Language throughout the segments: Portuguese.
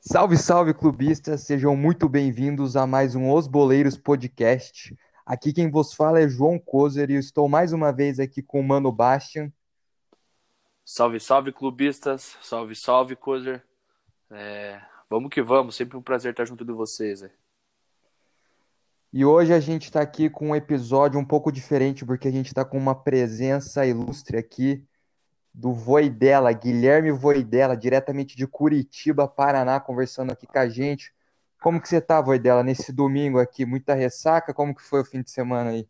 Salve, salve, clubistas! Sejam muito bem-vindos a mais um Os Boleiros Podcast. Aqui quem vos fala é João Kozer e eu estou mais uma vez aqui com o Mano Bastian. Salve, salve, clubistas! Salve, salve, Kozer! É, vamos que vamos, sempre um prazer estar junto de vocês. E hoje a gente está aqui com um episódio um pouco diferente, porque a gente está com uma presença ilustre aqui do Voidela, Guilherme Voidela, diretamente de Curitiba, Paraná, conversando aqui com a gente. Como que você tá, Voidela, nesse domingo aqui? Muita ressaca? Como que foi o fim de semana aí?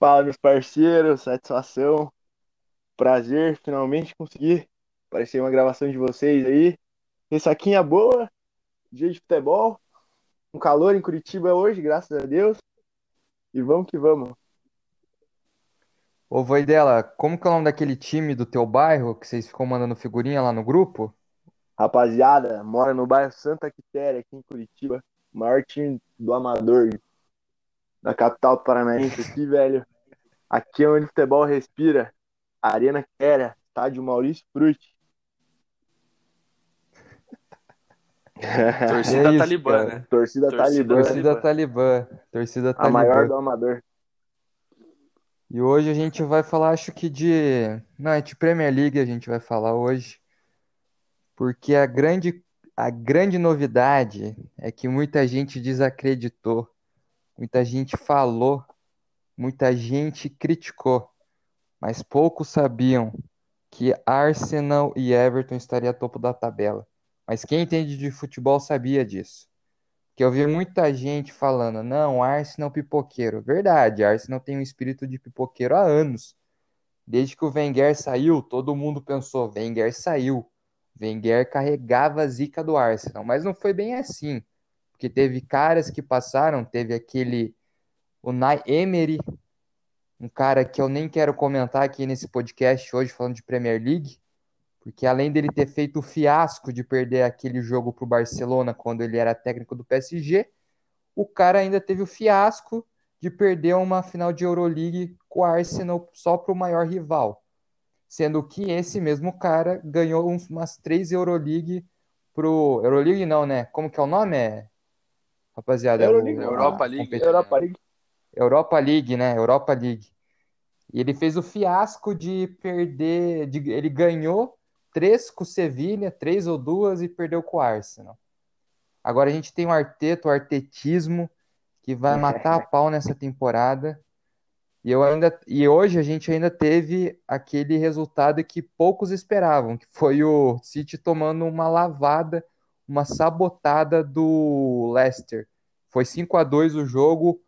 Fala, meus parceiros, satisfação, prazer, finalmente conseguir aparecer uma gravação de vocês aí. Ressaquinha boa, dia de futebol, um calor em Curitiba hoje, graças a Deus. E vamos que vamos. Ô, Voidela, como que é o nome daquele time do teu bairro que vocês ficam mandando figurinha lá no grupo? Rapaziada, mora no bairro Santa Quitéria, aqui em Curitiba. Maior time do Amador, da capital paranaense aqui, velho. Aqui é onde o futebol respira. Arena Quitéria, estádio Maurício Frutti. Torcida É isso, Talibã, cara. né? Torcida, Torcida Talibã, Torcida Talibã. Torcida a Talibã. maior do Amador. E hoje a gente vai falar, acho que de. Não, é de Premier League a gente vai falar hoje. Porque a grande, a grande novidade é que muita gente desacreditou, muita gente falou, muita gente criticou, mas poucos sabiam que Arsenal e Everton estariam a topo da tabela. Mas quem entende de futebol sabia disso. Que eu vi muita gente falando, não, Arsenal pipoqueiro. Verdade, Arsenal tem um espírito de pipoqueiro há anos. Desde que o Wenger saiu, todo mundo pensou, Wenger saiu. Wenger carregava a zica do Arsenal, mas não foi bem assim. Porque teve caras que passaram, teve aquele o Unai Emery, um cara que eu nem quero comentar aqui nesse podcast hoje falando de Premier League, porque além dele ter feito o fiasco de perder aquele jogo para o Barcelona quando ele era técnico do PSG, o cara ainda teve o fiasco de perder uma final de Euroleague com o Arsenal só para o maior rival. Sendo que esse mesmo cara ganhou umas três Euroleague pro. Euroleague não, né? Como que é o nome? É... Rapaziada, é o- Europa League. Europa League. Europa League, né? Europa League. E ele fez o fiasco de perder. De, ele ganhou três com o Sevilha, três ou duas, e perdeu com o Arsenal. Agora a gente tem o Arteta, o artetismo, que vai matar a pau nessa temporada. E, eu ainda, e hoje a gente ainda teve aquele resultado que poucos esperavam, que foi o City tomando uma lavada, uma sabotada do Leicester. Foi 5 a 2 o jogo.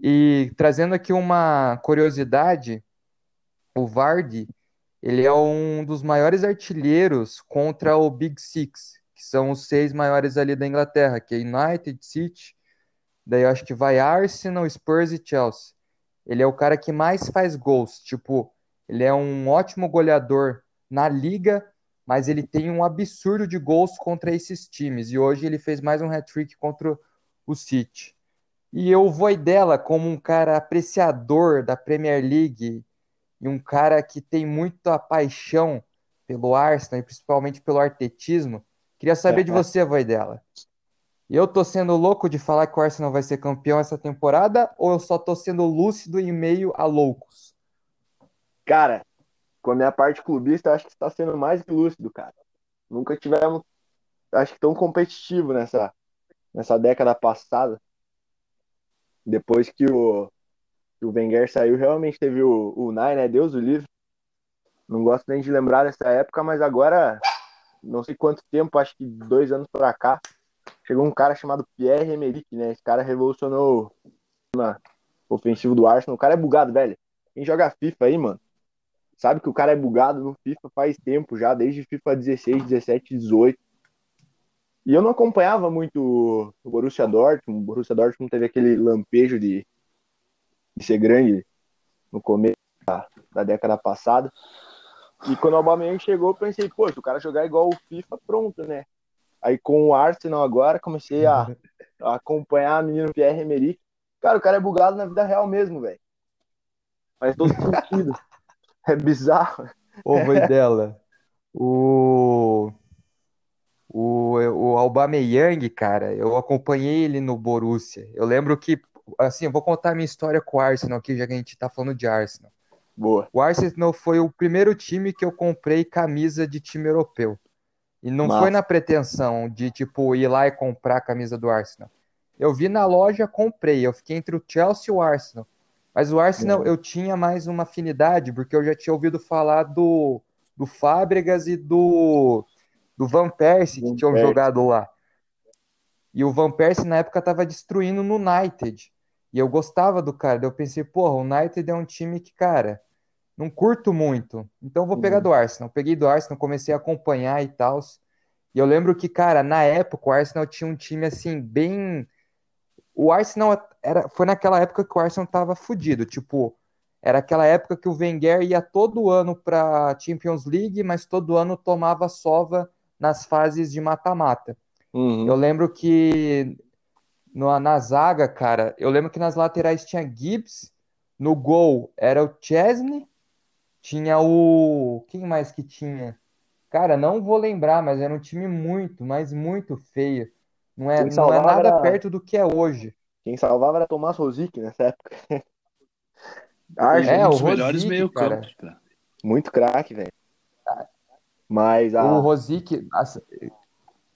E trazendo aqui uma curiosidade, o Vardy, ele é um dos maiores artilheiros contra o Big Six, que são os seis maiores ali da Inglaterra, que é United, City, daí eu acho que vai Arsenal, Spurs e Chelsea. Ele é o cara que mais faz gols, tipo, ele é um ótimo goleador na liga, mas ele tem um absurdo de gols contra esses times. E hoje ele fez mais um hat-trick contra o City. E eu vou dela como um cara apreciador da Premier League e um cara que tem muita paixão pelo Arsenal e principalmente pelo artetismo. Queria saber de você, Voidela. Eu tô sendo louco de falar que o Arsenal vai ser campeão essa temporada ou eu só tô sendo lúcido e meio a loucos? Cara, com a minha parte clubista, acho que está sendo mais que lúcido, cara. Nunca tivemos, acho que tão competitivo nessa, nessa década passada. Depois que o, que o Wenger saiu, realmente teve o, o né? Deus o livre. Não gosto nem de lembrar dessa época, mas agora, não sei quanto tempo, acho que dois anos pra cá, chegou um cara chamado Pierre Emerick, né? Esse cara revolucionou o ofensivo do Arsenal. O cara é bugado, velho. Quem joga FIFA aí, mano, sabe que o cara é bugado no FIFA faz tempo já, desde FIFA 16, 17, 18. E eu não acompanhava muito o Borussia Dortmund. O Borussia Dortmund teve aquele lampejo de, de ser grande no começo da, da década passada. E quando o Aubameyang chegou, eu pensei, pô, se o cara jogar igual o FIFA, pronto, né? Aí com o Arsenal agora, comecei a, a acompanhar o menino Pierre-Emerick. Cara, o cara é bugado na vida real mesmo, velho. Faz todo sentido. É bizarro. Ô, dela. O. O, o Aubameyang, cara, eu acompanhei ele no Borussia. Eu lembro que, assim, eu vou contar a minha história com o Arsenal aqui, já que a gente tá falando de Arsenal. Boa. O Arsenal foi o primeiro time que eu comprei camisa de time europeu. E não Massa. foi na pretensão de, tipo, ir lá e comprar a camisa do Arsenal. Eu vi na loja, comprei. Eu fiquei entre o Chelsea e o Arsenal. Mas o Arsenal Uhum. eu tinha mais uma afinidade, porque eu já tinha ouvido falar do, do Fábregas e do, do Van Persie, que Van tinham Persie. jogado lá. E o Van Persie na época tava destruindo no United. E eu gostava do cara. Daí eu pensei, porra, o United é um time que, cara, não curto muito. Então eu vou pegar Uhum. do Arsenal. Peguei do Arsenal, comecei a acompanhar e tal. E eu lembro que, cara, na época o Arsenal tinha um time assim, bem. O Arsenal era... foi naquela época que o Arsenal tava fudido. Tipo, era aquela época que o Wenger ia todo ano pra Champions League, mas todo ano tomava sova nas fases de mata-mata. Uhum. Eu lembro que no- na zaga, cara, eu lembro que nas laterais tinha Gibbs, no gol era o Chesney, tinha o. Quem mais que tinha? Cara, não vou lembrar, mas era um time muito, mas muito feio. Não é, não é nada era- perto do que é hoje. Quem salvava era Tomás Rosic nessa época. Arsenal, é um o dos melhores Rosic, meio cara. campo, cara. muito craque, velho. Mas a... O Rosic.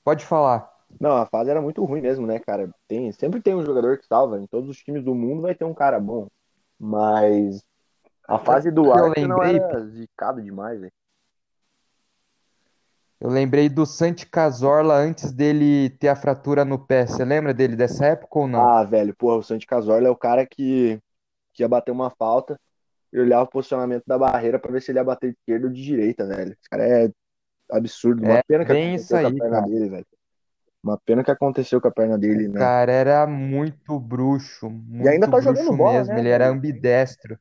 Pode falar. Não, a fase era muito ruim mesmo, né, cara? Tem, sempre tem um jogador que salva. Em todos os times do mundo vai ter um cara bom. Mas a fase do Eu Arsenal lembrei- era zicado demais, velho. Eu lembrei do Santi Cazorla antes dele ter a fratura no pé. Você lembra dele dessa época ou não? Ah, velho, porra, o Santi Cazorla é o cara que, que ia bater uma falta e olhava o posicionamento da barreira pra ver se ele ia bater de esquerda ou de direita, velho. Esse cara é absurdo. Uma É, pena que bem isso aí, perna cara. dele, velho. Uma pena que aconteceu com a perna dele, O né? cara era muito bruxo, E ainda muito tá jogando bruxo bola, mesmo. né, Ele era ambidestro.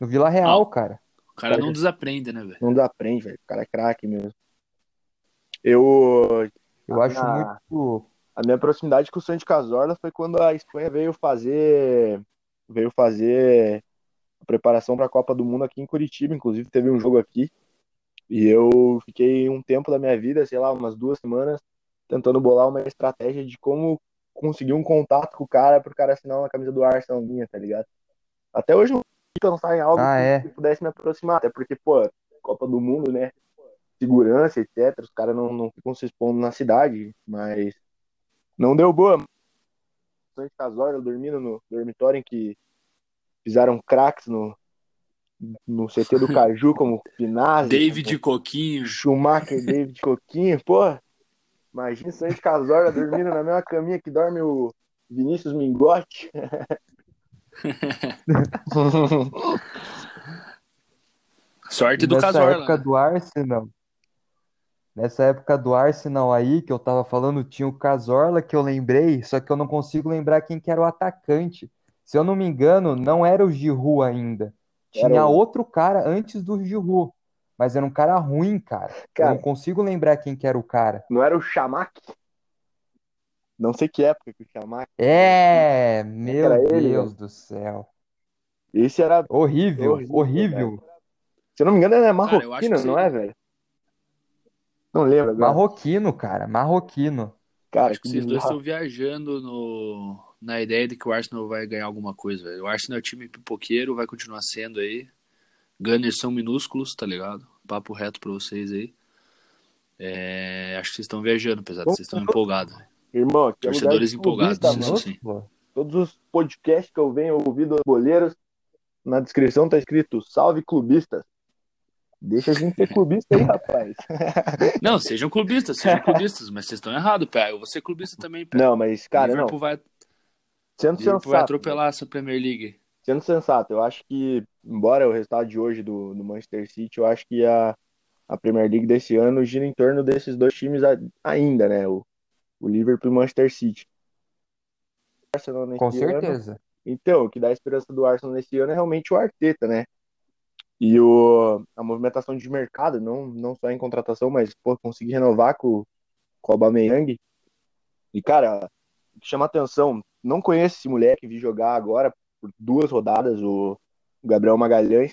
No Vila Real, cara. O cara não desaprende, né, velho? Não dá aprende, velho. O cara é craque mesmo. Eu, Eu A acho minha- muito. a minha proximidade com o Santi Cazorla foi quando a Espanha veio fazer veio fazer a preparação para a Copa do Mundo aqui em Curitiba, inclusive teve um jogo aqui e eu fiquei um tempo da minha vida, sei lá, umas duas semanas tentando bolar uma estratégia de como conseguir um contato com o cara para o cara assinar uma camisa do Arsenal minha, tá ligado? Até hoje eu não pensar em algo Ah, que, é? que pudesse me aproximar, até porque, pô, Copa do Mundo, né? Segurança, etc. Os caras não, não ficam se expondo na cidade, mas não deu boa. Santos Cazorla dormindo no dormitório em que fizeram craques no, no CT do Caju, como Pinazzi, David Coquinho. como Schumacher, David Coquinho, pô. Imagina o Santos Cazorla dormindo na mesma caminha que dorme o Vinícius Mingotti. Sorte do nessa Casorla. época né? do Arsenal, nessa época do Arsenal aí, que eu tava falando, tinha o Cazorla que eu lembrei, só que eu não consigo lembrar quem que era o atacante. Se eu não me engano, não era o Giroud ainda. Tinha o- outro cara antes do Giroud, mas era um cara ruim, cara. Eu Cara. não consigo lembrar quem que era o cara. Não era o Chamac? Não sei que época que o Chamac. É, meu era ele, Deus do céu. Esse era, Horrível, Horrível, horrível. se eu não me engano, ele é Cara, eu marroquino, que não é, velho? Não lembro agora. Marroquino, cara, marroquino. Cara, Acho que que vocês dois estão viajando no... na ideia de que o Arsenal vai ganhar alguma coisa, velho. O Arsenal é um time pipoqueiro, vai continuar sendo aí. Gunners são minúsculos, tá ligado? Papo reto pra vocês aí. É, Acho que vocês estão viajando, apesar de vocês estão empolgados. velho. Irmão, aqui é Torcedores de empolgados, clubista, isso sim. Todos os podcasts que eu venho ouvir dos boleiros, na descrição tá escrito Salve Clubistas. Deixa a gente ser clubista aí, rapaz. Não, sejam clubistas, sejam clubistas, mas vocês estão errados, pé. Eu vou ser clubista também, pé. Não, mas, cara, não. Liverpool vai, Sendo Liverpool vai sensato, atropelar essa Premier League. Sendo sensato, eu acho que, embora o resultado de hoje do, do Manchester City, eu acho que a, a Premier League desse ano gira em torno desses dois times a- ainda, né? O, o Liverpool e o Manchester City. Arsenal nesse com ano- certeza. Então, o que dá esperança do Arsenal nesse ano é realmente o Arteta, né? E o, a movimentação de mercado, não, não só em contratação, mas pô, conseguir renovar com, com o Aubameyang. E, cara, o que chama atenção, não conheço esse moleque, vi jogar agora por duas rodadas, o Gabriel Magalhães.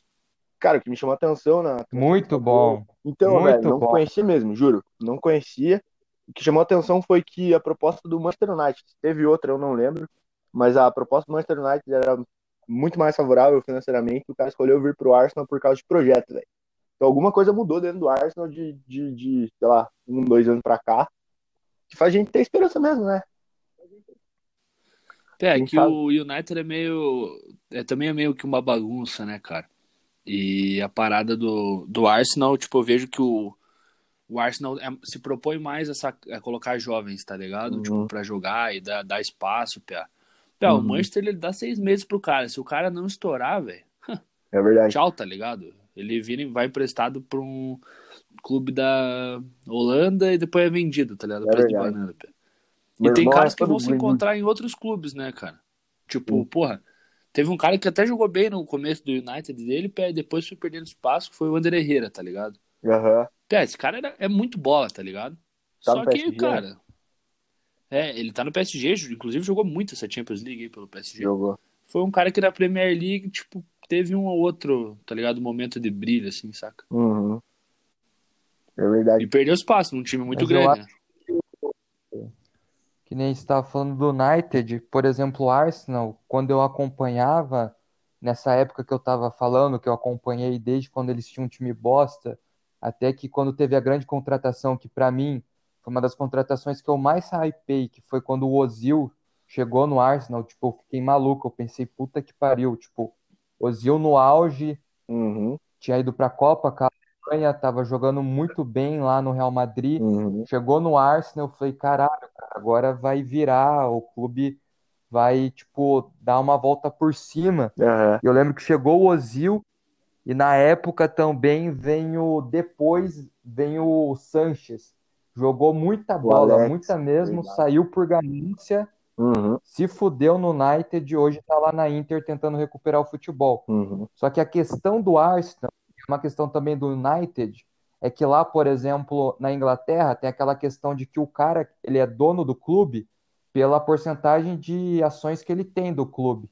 Cara, o que me chamou a atenção na. Muito bom. Então, Muito velho, não bom. conhecia mesmo, juro. Não conhecia. O que chamou a atenção foi que a proposta do Manchester United, teve outra, eu não lembro, mas a proposta do Manchester United era muito mais favorável financeiramente. O cara escolheu vir pro Arsenal por causa de projeto, velho. Então alguma coisa mudou dentro do Arsenal de, de, de, sei lá, um, dois anos pra cá, que faz a gente ter esperança mesmo, né? É, Quem que sabe? o United é meio. É, também é meio que uma bagunça, né, cara? E a parada do, do Arsenal, tipo, eu vejo que o, o Arsenal é- se propõe mais a, sa- a colocar jovens, tá ligado? Uhum. Tipo, pra jogar e dar, dar espaço, pia. Pia, o Uhum. Manchester ele dá seis meses pro cara. Se o cara não estourar, velho, É verdade. tchau, tá ligado? Ele vira, e vai emprestado pra um clube da Holanda e depois é vendido, tá ligado? É Preço de verdade. banana, pia. E tem irmão caras é que vão se encontrar em outros clubes, né, cara? Tipo, Sim. porra, teve um cara que até jogou bem no começo do United dele, e depois foi perdendo espaço, que foi o André Herrera, tá ligado? Aham. Pé, esse cara era- é muito bola, tá ligado? Tá Só que, PSG, cara. É, ele tá no PSG, inclusive jogou muito essa Champions League aí pelo PSG. Jogou. Foi um cara que na Premier League, tipo, teve um ou outro, tá ligado? Momento de brilho, assim, saca? Uhum. É E verdade. perdeu espaço num time muito Mas grande, né? Que nem estava falando do United, por exemplo, o Arsenal, quando eu acompanhava, nessa época que eu estava falando, que eu acompanhei desde quando eles tinham um time bosta, até que quando teve a grande contratação, que para mim foi uma das contratações que eu mais hypei, que foi quando o Ozil chegou no Arsenal, tipo, eu fiquei maluco, eu pensei, puta que pariu, tipo, Ozil no auge, Uhum. tinha ido pra Copa com a Alemanha, tava jogando muito bem lá no Real Madrid. Uhum. Chegou no Arsenal, eu falei, caralho, cara, agora vai virar, o clube vai, tipo, dar uma volta por cima. Aham. Eu lembro que chegou o Ozil e na época também vem o, depois vem o Sanches. Jogou muita bola, Alex, muita mesmo, verdade. saiu por ganância, Uhum. se fudeu no United e hoje tá lá na Inter tentando recuperar o futebol. Uhum. Só que a questão do Arsenal, uma questão também do United, é que lá, por exemplo, na Inglaterra, tem aquela questão de que o cara, ele é dono do clube pela porcentagem de ações que ele tem do clube.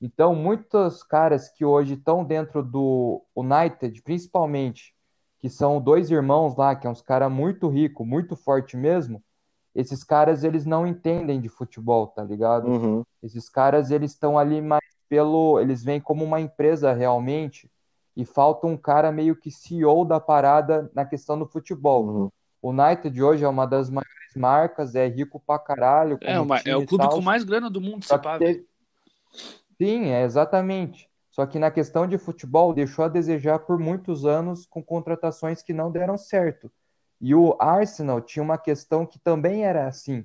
Então, muitos caras que hoje estão dentro do United, principalmente, que são dois irmãos lá, que é uns caras muito ricos, muito forte mesmo, esses caras, eles não entendem de futebol, tá ligado? Uhum. Esses caras, eles estão ali mais pelo. Eles vêm como uma empresa realmente, e falta um cara meio que CEO da parada na questão do futebol. Uhum. O United hoje é uma das maiores marcas, é rico pra caralho, É, uma- é o clube tal. com mais grana do mundo, se pá, teve-. Sim, é exatamente. Só que na questão de futebol deixou a desejar por muitos anos com contratações que não deram certo. E o Arsenal tinha uma questão que também era assim.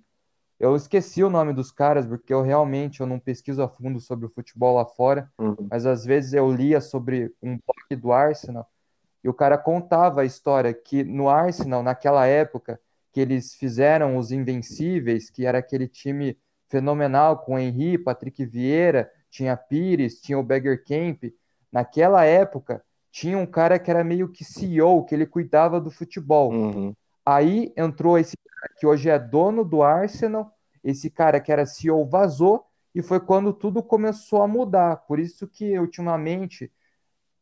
Eu esqueci o nome dos caras porque eu realmente eu não pesquiso a fundo sobre o futebol lá fora, Uhum. mas às vezes eu lia sobre um blog do Arsenal e o cara contava a história que no Arsenal, naquela época, que eles fizeram os Invencíveis, que era aquele time fenomenal com Henry, Patrick Vieira, tinha Pires, tinha o Beggar Camp. Naquela época, tinha um cara que era meio que CEO, que ele cuidava do futebol. Uhum. Aí entrou esse cara que hoje é dono do Arsenal, esse cara que era CEO vazou, e foi quando tudo começou a mudar. Por isso que ultimamente,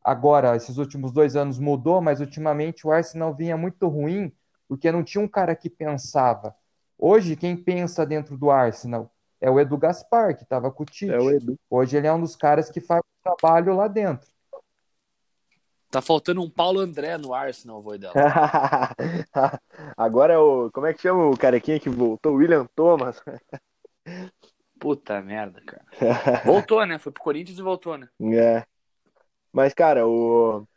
agora, esses últimos dois anos mudou, mas ultimamente o Arsenal vinha muito ruim, porque não tinha um cara que pensava. Hoje, quem pensa dentro do Arsenal é o Edu Gaspar, que estava com o Tite. É o. Hoje ele é um dos caras que faz o trabalho lá dentro. Tá faltando um Paulo André no Arsenal, Voidela. Agora é o. Como é que chama o carequinha que voltou? William Thomas. Puta merda, cara. Voltou, né? Foi pro Corinthians e voltou, né? É. Mas, cara, o.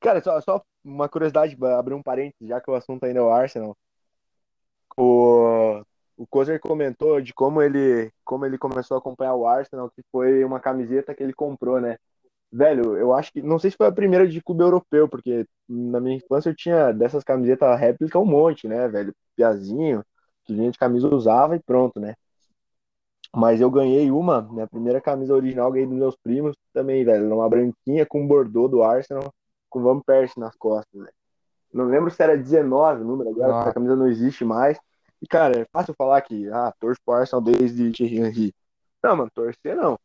Cara, só, só uma curiosidade, abrir um parênteses, já que o assunto ainda é o Arsenal. O, o Kozer comentou de como ele, como ele começou a acompanhar o Arsenal, que foi uma camiseta que ele comprou, né? Velho, eu acho que. Não sei se foi a primeira de clube europeu, porque na minha infância eu tinha dessas camisetas réplica um monte, né, velho? Piazinho, que vinha de camisa usava e pronto, né? Mas eu ganhei uma, minha primeira camisa original, ganhei dos meus primos também, velho. Uma branquinha com bordô do Arsenal, com Van Persie nas costas, velho. Não lembro se era 19 o número agora, Ah. essa camisa não existe mais. E, cara, é fácil falar que, ah, torço pro Arsenal desde Thierry Henry. Não, mano, torcer não.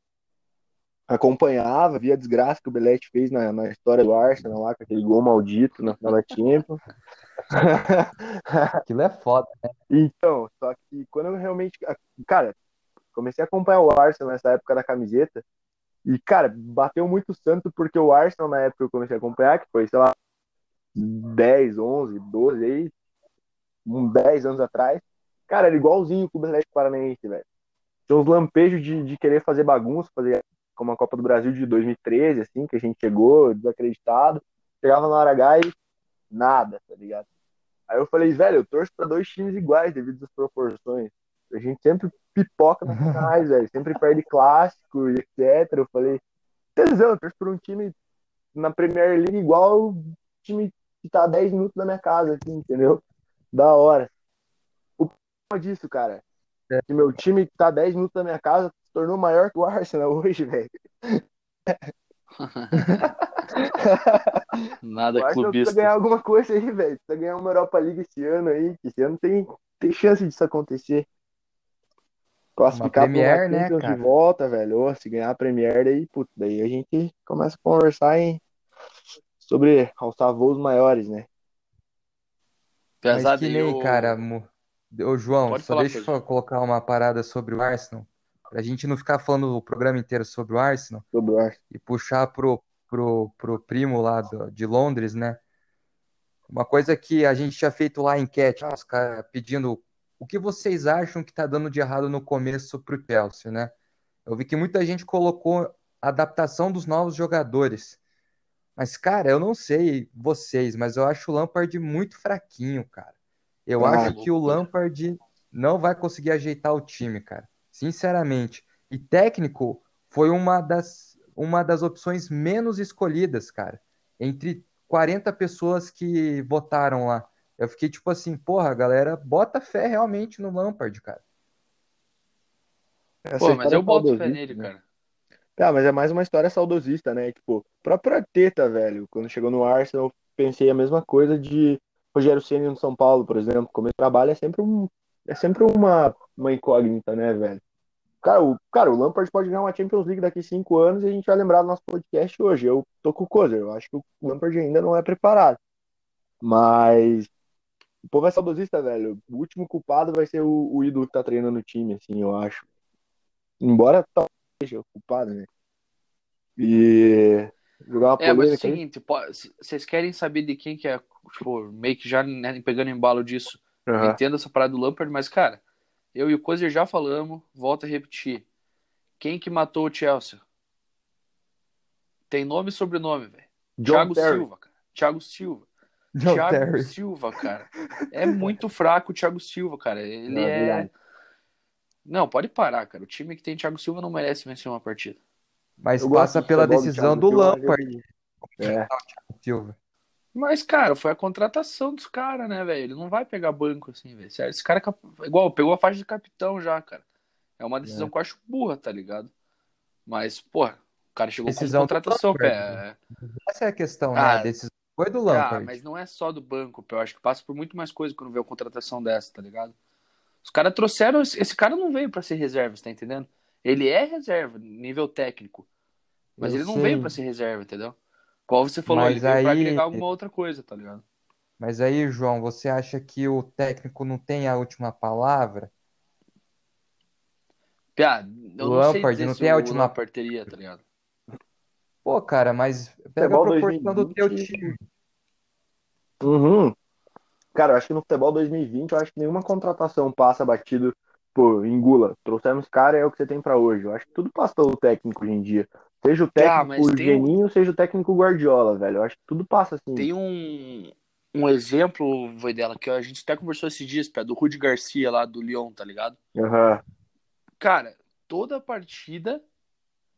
Acompanhava, via a desgraça que o Belete fez na, na história do Arsenal lá, com aquele gol maldito na final da Champions. Aquilo é foda, né? Então, só que quando eu realmente. Cara, comecei a acompanhar o Arsenal nessa época da camiseta. E, cara, bateu muito santo porque o Arsenal, na época que eu comecei a acompanhar, que foi, sei lá, 10, 11, 12, aí, uns 10 anos atrás, cara, era igualzinho com o Atlético Paranaense, velho. Tinha uns lampejos de, de querer fazer bagunça, fazer como a Copa do Brasil de 2013, assim, que a gente chegou desacreditado. Chegava na hora H e nada, tá ligado? Aí eu falei, velho, eu torço pra dois times iguais devido às proporções. A gente sempre pipoca nas finais, velho. Sempre perde clássico e etc. Eu falei, tesão, eu torço por um time na Premier League igual o time que tá a 10 minutos da minha casa aqui, entendeu? Da hora. O problema disso, cara, é que meu time que tá a 10 minutos da minha casa tornou maior que o Arsenal hoje, velho. Nada que clubista. precisa ganhar alguma coisa aí, velho. Precisa ganhar uma Europa League esse ano aí, que esse ano tem, tem chance disso acontecer. Classificar pra Premier, uma né, cara? de volta, velho. Ô, se ganhar a Premier, daí, putz, daí a gente começa a conversar em... sobre alçar voos maiores, né? Mas Pesado que aí, nem, o- cara, ô João, Pode só falar, deixa eu colocar uma parada sobre o Arsenal, pra gente não ficar falando o programa inteiro sobre o Arsenal Sobre o Arsenal. e puxar pro, pro, pro primo lá do- de Londres, né? Uma coisa que a gente tinha feito lá a enquete, os caras pedindo o que vocês acham que tá dando de errado no começo pro Chelsea, né? Eu vi que muita gente colocou a adaptação dos novos jogadores. Mas, cara, eu não sei vocês, mas eu acho o Lampard muito fraquinho, cara. Eu Ah, acho que o loucura. Lampard não vai conseguir ajeitar o time, cara. Sinceramente. E técnico foi uma das, uma das opções menos escolhidas, cara. Entre 40 pessoas que votaram lá. Eu fiquei tipo assim, porra, galera, bota fé realmente no Lampard, cara. Essa Pô, mas eu boto fé nele, né? cara. Ah, mas é mais uma história saudosista, né? Tipo, o próprio Arteta, velho, quando chegou no Arsenal, eu pensei a mesma coisa de Rogério Ceni no São Paulo, por exemplo. Como ele trabalha é sempre um, é sempre uma, uma incógnita, né, velho? Cara, o, cara, o Lampard pode ganhar uma Champions League daqui cinco anos e a gente vai lembrar do nosso podcast hoje. Eu tô com o Kozer, eu acho que o Lampard ainda não é preparado. Mas o povo é saudosista, velho. O último culpado vai ser o, o ídolo que tá treinando o time, assim, eu acho. Embora talvez seja o culpado, né? E jogar uma É, mas é o seguinte, vocês querem saber de quem que é, tipo, meio que já né, pegando embalo disso. Eu Aham. Entendo essa parada do Lampard, mas, cara, eu e o Cozer já falamos, volto a repetir. Quem que matou o Chelsea? Tem nome e sobrenome, velho. Thiago Terry. Silva, cara. Thiago Silva. John Thiago Terry. Silva, cara. É muito fraco o Thiago Silva, cara. Ele Não, é. verdade. Não, pode parar, cara. O time que tem Thiago Silva não merece vencer uma partida. Mas Eu passa do pela do decisão do mas Lampard, ele- É. Silva. Mas, cara, foi a contratação dos caras, né, velho? Ele não vai pegar banco assim, velho. Esse cara, é igual, pegou a faixa de capitão já, cara. É uma decisão que eu acho burra, tá ligado? Mas, porra, o cara chegou Decisão com contratação, pé. Essa é a questão, né? Ah, A decisão foi do Ah, Lampard. mas não é só do banco, pé. Eu acho que passa por muito mais coisa quando vê uma contratação dessa, tá ligado? Os caras trouxeram. Esse cara não veio pra ser reserva, você tá entendendo? Ele é reserva, nível técnico. Mas Eu ele não sei. veio pra ser reserva, entendeu? Qual você falou, Mas ele veio pra aí- agregar alguma outra coisa, tá ligado? Mas aí, João, você acha que o técnico não tem a última palavra? Piá, eu não Lampard dizer não se tem a última- Lampard teria, tá ligado? Pô, cara, mas pega a Futebol proporção do teu 2020. time. Uhum. Cara, eu acho que no futebol 2020, eu acho que nenhuma contratação passa batido, pô, engula. Trouxemos cara, é o que você tem pra hoje. Eu acho que tudo passa pelo técnico hoje em dia. Seja o Ah, técnico mas tem um- Geninho, seja o técnico Guardiola, velho. Eu acho que tudo passa assim. Tem um, um exemplo, foi dela, que a gente até conversou esses dias, pé, do Rudy Garcia lá do Lyon, tá ligado? Aham. Cara, toda partida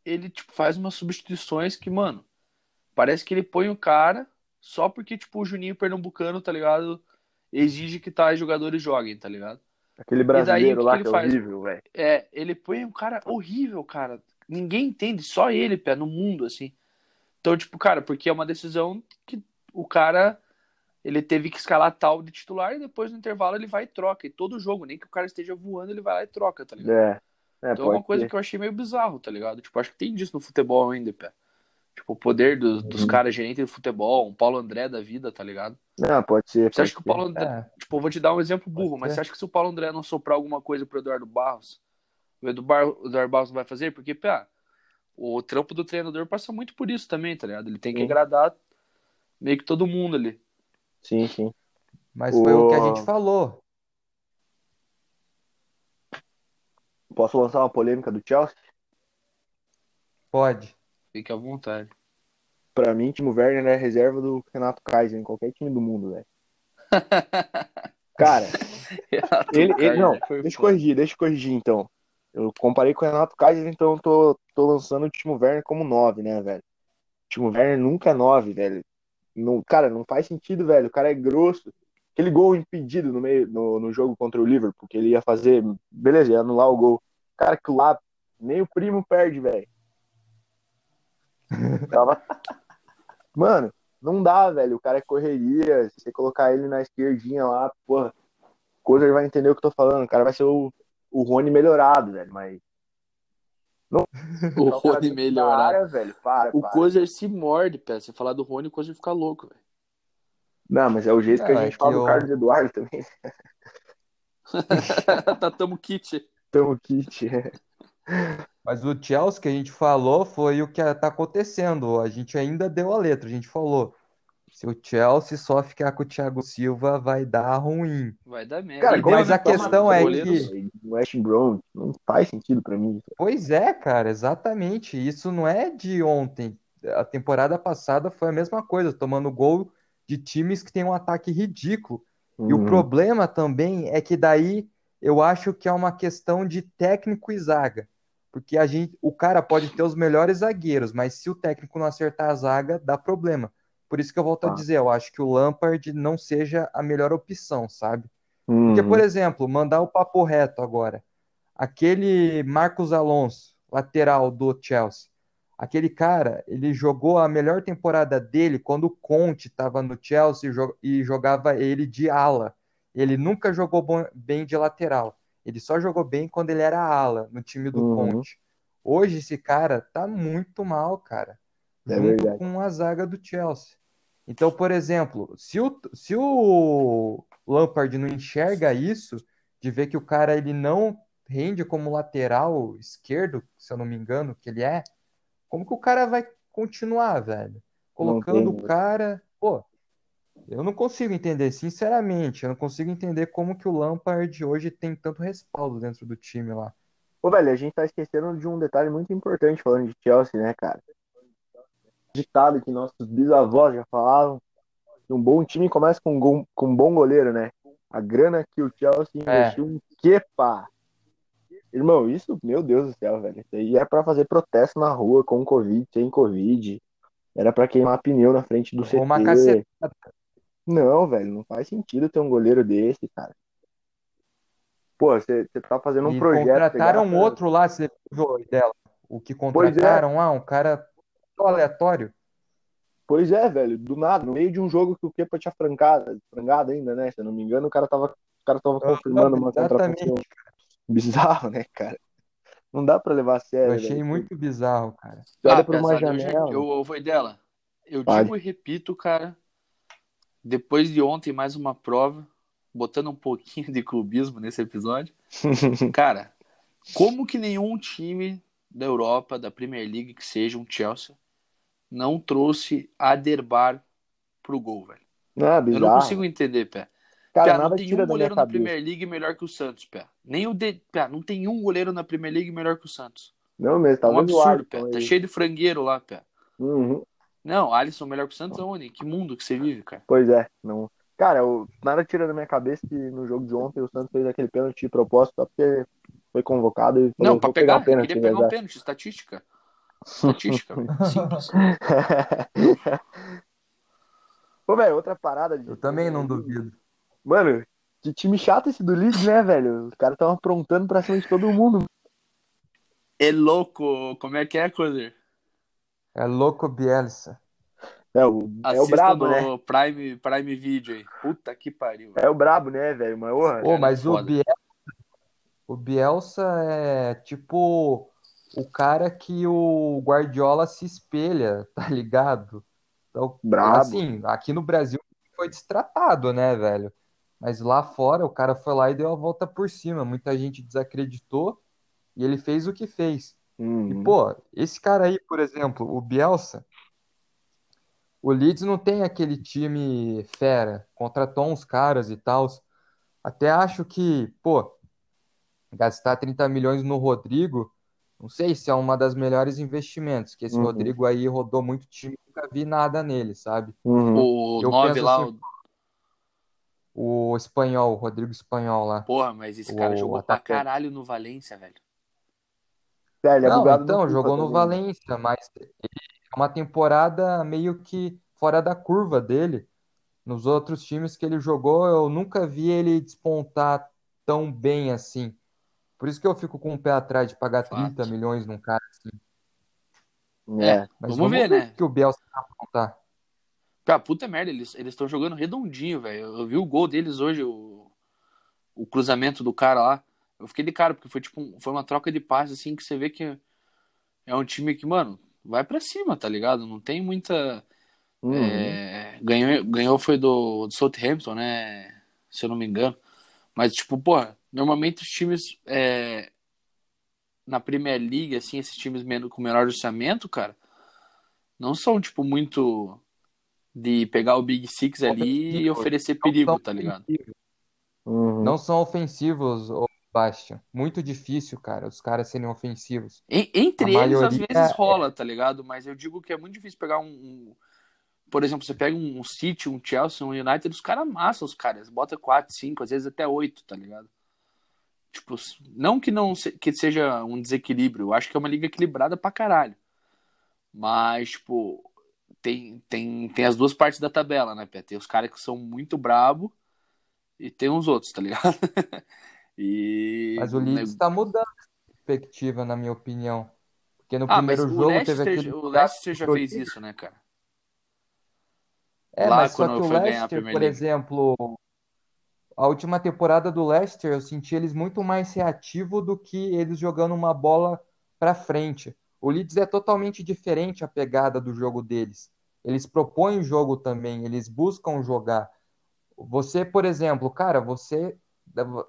ele tipo, faz umas substituições que, mano, parece que ele põe o cara só porque, tipo, o Juninho Pernambucano, tá ligado? Exige que tais jogadores joguem, tá ligado? Aquele daí, brasileiro que lá que é faz? horrível, velho. É, ele põe um cara horrível, cara. Ninguém entende, só ele, pé, no mundo, assim. Então, tipo, cara, porque é uma decisão que o cara ele teve que escalar tal de titular e depois no intervalo ele vai e troca. E todo jogo, nem que o cara esteja voando, ele vai lá e troca, tá ligado? É. É, Então é uma coisa ser. que eu achei meio bizarro, tá ligado? Tipo, acho que tem disso no futebol ainda, pé. Tipo, o poder dos, dos Uhum. caras gerentes de futebol, um Paulo André da vida, tá ligado? Não, pode ser. Você pode acha que o ser. Paulo André. É, Tipo, eu vou te dar um exemplo burro, Pode mas ser. você acha que se o Paulo André não soprar alguma coisa pro Eduardo Barros, o Eduardo, o Eduardo Barros não vai fazer? Porque, pá, o trampo do treinador passa muito por isso também, tá ligado? Ele tem que Sim. agradar meio que todo mundo ali. Sim, sim. mas foi o que a O- gente falou. Posso lançar uma polêmica do Chelsea? Pode. Fique à vontade. Pra mim, Timo Werner é reserva do Renato Kaiser em qualquer time do mundo, velho. Cara, ele, ele- não, deixa eu corrigir, deixa eu corrigir então. Eu comparei com o Renato Kaiser, então eu tô, tô lançando o Timo Werner como 9, né, velho? O Timo Werner nunca é 9, velho. Não, cara, não faz sentido, velho. O cara é grosso. Aquele gol impedido no meio no, no jogo contra o Liverpool, que ele ia fazer, beleza, ia anular o gol. Cara, que lá nem o primo perde, velho. Mano, não dá, velho. O cara é correria. Se você colocar ele na esquerdinha lá, porra, Coisa vai entender o que eu tô falando. O cara vai ser o, o Rony melhorado, velho. Mas. O Não, cara, Rony dentro da melhorado. área, velho. Para, O para. Kozer se morde, pé. Você falar do Rony, o Kozer fica louco, velho. Não, mas é o jeito que a é gente que fala do eu- Carlos Eduardo também. tá tamo kit. Então, kit. Mas o Chelsea que a gente falou foi o que tá acontecendo. A gente ainda deu a letra. A gente falou: se o Chelsea só ficar com o Thiago Silva, vai dar ruim. Vai dar merda. Cara, mas a questão é que- O West Brom não faz sentido pra mim. Pois é, cara, exatamente. Isso não é de ontem. A temporada passada foi a mesma coisa, tomando gol de times que têm um ataque ridículo. E o Uhum. problema também é que daí eu acho que é uma questão de técnico e zaga. Porque a gente, o cara pode ter os melhores zagueiros, mas se o técnico não acertar a zaga, dá problema. Por isso que eu volto a Ah. dizer, eu acho que o Lampard não seja a melhor opção, sabe? Porque, por exemplo, mandar o papo reto agora. Aquele Marcos Alonso, lateral do Chelsea. Aquele cara, ele jogou a melhor temporada dele quando o Conte estava no Chelsea e jo- jogava ele de ala. Ele nunca jogou bem de lateral. Ele só jogou bem quando ele era ala no time do Uhum. Conte. Hoje esse cara tá muito mal, cara. É Junto com a zaga do Chelsea. Então, por exemplo, se o, se o Lampard não enxerga isso, de ver que o cara ele não rende como lateral esquerdo, se eu não me engano, que ele é, como que o cara vai continuar, velho? Colocando o cara. Pô, eu não consigo entender, sinceramente, eu não consigo entender como que o Lampard hoje tem tanto respaldo dentro do time lá. Ô, velho, a gente tá esquecendo de um detalhe muito importante falando de Chelsea, né, cara? Ditado que nossos bisavós já falavam. que Um bom time começa com um, gol- com um bom goleiro, né? A grana que o Chelsea É. investiu em Kepa. Irmão, isso, meu Deus do céu, velho. Isso aí é pra fazer protesto na rua com Covid, sem Covid. Era pra queimar pneu na frente do Uma CT. cacetada. Não, velho, não faz sentido ter um goleiro desse, cara. Pô, você tá fazendo um E projeto. contrataram gasta- outro lá, você viu dela? O que contrataram lá, um cara tão aleatório. Pois é, velho, do nada, no meio de um jogo que o Kepa tinha francado, frangado ainda, né? Se eu não me engano, o cara tava, o cara tava confirmando uma exatamente. contratação. Bizarro, né, cara? Não dá pra levar a Eu sério, achei velho. muito bizarro, cara. Você olha Ah, pra uma eu janela. Eu, eu vou dela. Eu Fale. digo e repito, cara. Depois de ontem, mais uma prova, botando um pouquinho de clubismo nesse episódio. Cara, como que nenhum time da Europa, da Premier League, que seja um Chelsea, não trouxe Aderbar pro gol, velho? Não, é Eu não consigo entender, pé. Cara, Pé, não tem um goleiro na. Premier League melhor que o Santos, pé. Nem o de... pé, não tem um goleiro na Premier League melhor que o Santos. Não mesmo, tá é um o absurdo, pé. Alisson Tá cheio de frangueiro lá, pé. Uhum. Não, Alisson melhor que o Santos aonde? Que mundo que você vive, cara? Pois é, não. Cara, eu- nada tira da minha cabeça que no jogo de ontem o Santos fez aquele pênalti de propósito só porque foi convocado e falou, Não, pra pegar, pegar o pênalti, ele queria pegar um verdade. pênalti, estatística. Estatística, simples. Pô, velho, outra parada de. Eu também não duvido. Mano, que time chato esse do Leeds, né, velho? Os caras estão aprontando pra cima de todo mundo. É louco, como é que é, Cozer? É louco Bielsa. É o, é o brabo, no né? Prime, Prime Video aí. Puta que pariu. velho. É o brabo, né, velho? Mas, Pô, mas o foda. Bielsa, O Bielsa é tipo o cara que o Guardiola se espelha, tá ligado? Então, Brabo. assim, aqui no Brasil foi destratado, né, velho? Mas lá fora o cara foi lá e deu a volta por cima. Muita gente desacreditou e ele fez o que fez. E, Uhum. pô, esse cara aí, por exemplo, o Bielsa, o Leeds não tem aquele time fera, contratou uns caras e tal. Até acho que, pô, gastar 30 milhões no Rodrigo, não sei se é uma das melhores investimentos, que esse Uhum. Rodrigo aí rodou muito time, nunca vi nada nele, sabe? Uhum. O Eu 9 penso lá, assim, O espanhol, o Rodrigo Espanhol lá. porra, mas esse cara O jogou pra atacante. caralho no Valência, velho. É, ele é Não, então, FIFA jogou no também? Valência, mas é uma temporada meio que fora da curva dele. Nos outros times que ele jogou, eu nunca vi ele despontar tão bem assim. Por isso que eu fico com o pé atrás de pagar 30 Fato. milhões num cara assim. É. Mas Vamos ver, né? o que o Bielsa vai aprontar. Cara, puta merda, eles estão jogando redondinho, velho. Eu, vi o gol deles hoje, o, o cruzamento do cara lá. Eu fiquei de cara, porque foi tipo um- foi uma troca de passes assim que você vê que é um time que, mano, vai pra cima, tá ligado? Não tem muita. Uhum. é, ganhou, ganhou foi do, do Southampton, né? Se eu não me engano. Mas, tipo, porra, normalmente os times é, na Premier League, assim, esses times com menor orçamento, cara, não são, tipo, muito de pegar o Big Six ali e oferecer Não perigo, são tá ligado? ofensivos. Uhum. Não são ofensivos, Bastian. Muito difícil, cara, os caras serem ofensivos. En- Entre A eles, às vezes é- rola, tá ligado? Mas eu digo que é muito difícil pegar um. um- Por exemplo, você pega um City, um Chelsea, um United, os caras amassam os caras. Bota 4, 5, às vezes até 8, tá ligado? Tipo, não que não se- que seja um desequilíbrio, eu acho que é uma liga equilibrada pra caralho. Mas, tipo, tem, tem, tem as duas partes da tabela, né, Pé? Tem os caras que são muito brabo e tem uns outros, tá ligado? E. Mas o Leeds está mudando a perspectiva, na minha opinião. Porque no Ah, primeiro o jogo teve Leicester, aquele o Leicester já fez isso, né, cara? É, lá mas só que o Leicester, por exemplo, a última temporada do Leicester, eu senti eles muito mais reativo do que eles jogando uma bola para frente. O Leeds é totalmente diferente a pegada do jogo deles. Eles propõem o jogo também, eles buscam jogar. Você, por exemplo, cara, você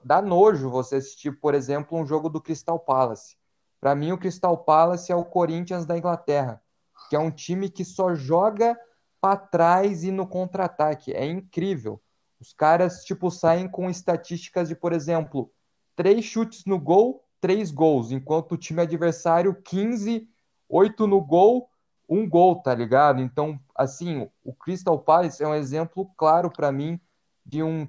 dá nojo você assistir, por exemplo, um jogo do Crystal Palace. Para mim, o Crystal Palace é o Corinthians da Inglaterra, que é um time que só joga para trás e no contra-ataque. É incrível. Os caras, tipo, saem com estatísticas de, por exemplo, três chutes no gol, três gols, enquanto o time adversário, 15, 8 no gol, um gol, tá ligado? Então, assim, o Crystal Palace é um exemplo claro para mim de um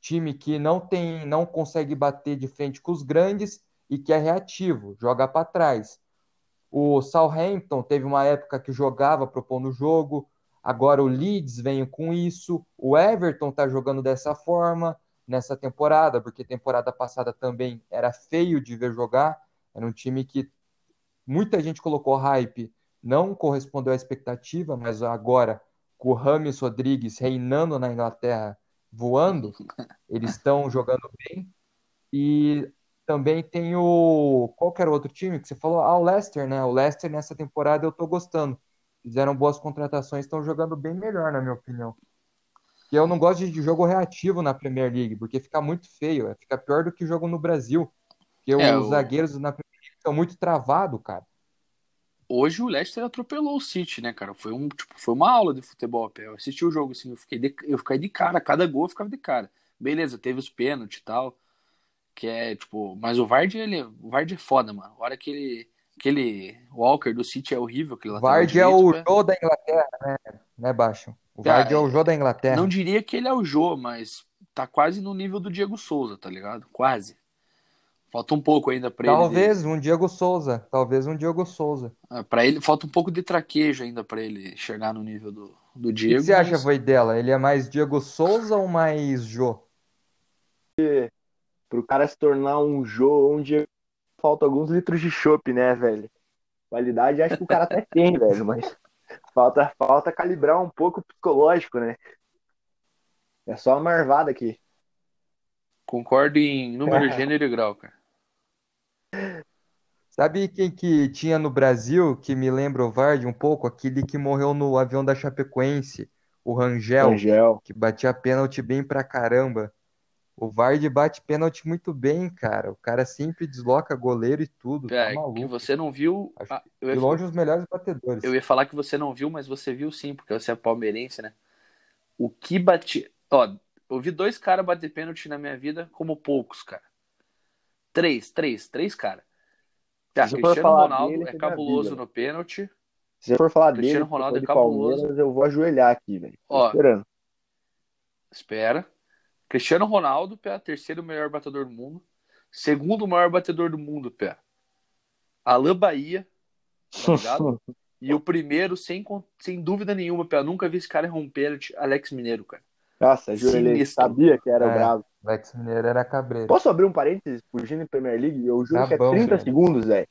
time que não tem, não consegue bater de frente com os grandes e que é reativo, joga para trás. O Southampton teve uma época que jogava propondo o jogo, agora o Leeds vem com isso, o Everton tá jogando dessa forma nessa temporada, porque temporada passada também era feio de ver jogar, era um time que muita gente colocou hype, não correspondeu à expectativa, mas agora com o Rames Rodrigues reinando na Inglaterra, voando, eles estão jogando bem. E também tem o. Qual que era o outro time que você falou? Ah, o Leicester, né? O Leicester nessa temporada eu tô gostando. Fizeram boas contratações, estão jogando bem melhor, na minha opinião. E eu não gosto de jogo reativo na Premier League, porque fica muito feio. é, Fica pior do que jogo no Brasil. Porque É, os o- zagueiros na Premier League estão muito travados, cara. Hoje o Leicester atropelou o City, né, cara? Foi, um, tipo, foi uma aula de futebol. Eu assisti o jogo, assim, eu fiquei, de, eu fiquei de cara. Cada gol eu ficava de cara. Beleza, teve os pênaltis e tal. Que é, tipo... Mas o Vardy, ele, o Vardy é foda, mano. A hora que ele... Aquele Walker do City é horrível. Aquele Vardy é o. Jô da Inglaterra, né? Né, Baixo? O Cara, é o Jô da Inglaterra. Não diria que ele é o Jô, mas tá quase no nível do Diego Souza, tá ligado? Quase. Falta um pouco ainda pra ele. de- Talvez um Diego Souza. Talvez um Diego Souza. Ah, Pra ele falta um pouco de traquejo ainda pra ele chegar no nível do, do O que Diego. você acha, mas- Voidela? Ele é mais Diego Souza ou mais Jô? Pro cara se tornar um jogo onde falta alguns litros de chopp, né, velho? Qualidade acho que o cara até tem, velho, mas falta, falta calibrar um pouco o psicológico, né? É só uma marvada aqui. Concordo em número, É. gênero e grau, cara. Sabe quem que tinha no Brasil, que me lembra o Vardy um pouco? Aquele que morreu no avião da Chapecoense, o Rangel, Angel. que batia pênalti bem pra caramba. O Vardy bate pênalti muito bem, cara. O cara sempre desloca goleiro e tudo. Tá É, que maluco. você não viu. Acho ah, eu, De ia, longe, os melhores batedores. eu ia falar que você não viu, mas você viu sim, porque você é palmeirense, né? O que bate. Ó, eu vi dois caras bater pênalti na minha vida como poucos, cara. Três, três, três caras. Tá, for Cristiano falar Ronaldo dele, é cabuloso no pênalti. Se você for falar Cristiano dele, Ronaldo de é cabuloso. Eu vou ajoelhar aqui, velho. Ó. esperando. Espera. Cristiano Ronaldo, pé, terceiro melhor batedor do mundo. Segundo maior batedor do mundo, pé. Alain Bahia, tá? E o primeiro, sem, sem dúvida nenhuma, pé. Nunca vi esse cara errar um pênalti, Alex Mineiro, cara. Nossa, ajoelhei. Sinistro. Sabia que era É. bravo. Alex Mineiro era cabreiro. Posso abrir um parênteses fugindo em Premier League? Eu juro Tá que é bom, 30 velho. segundos, velho.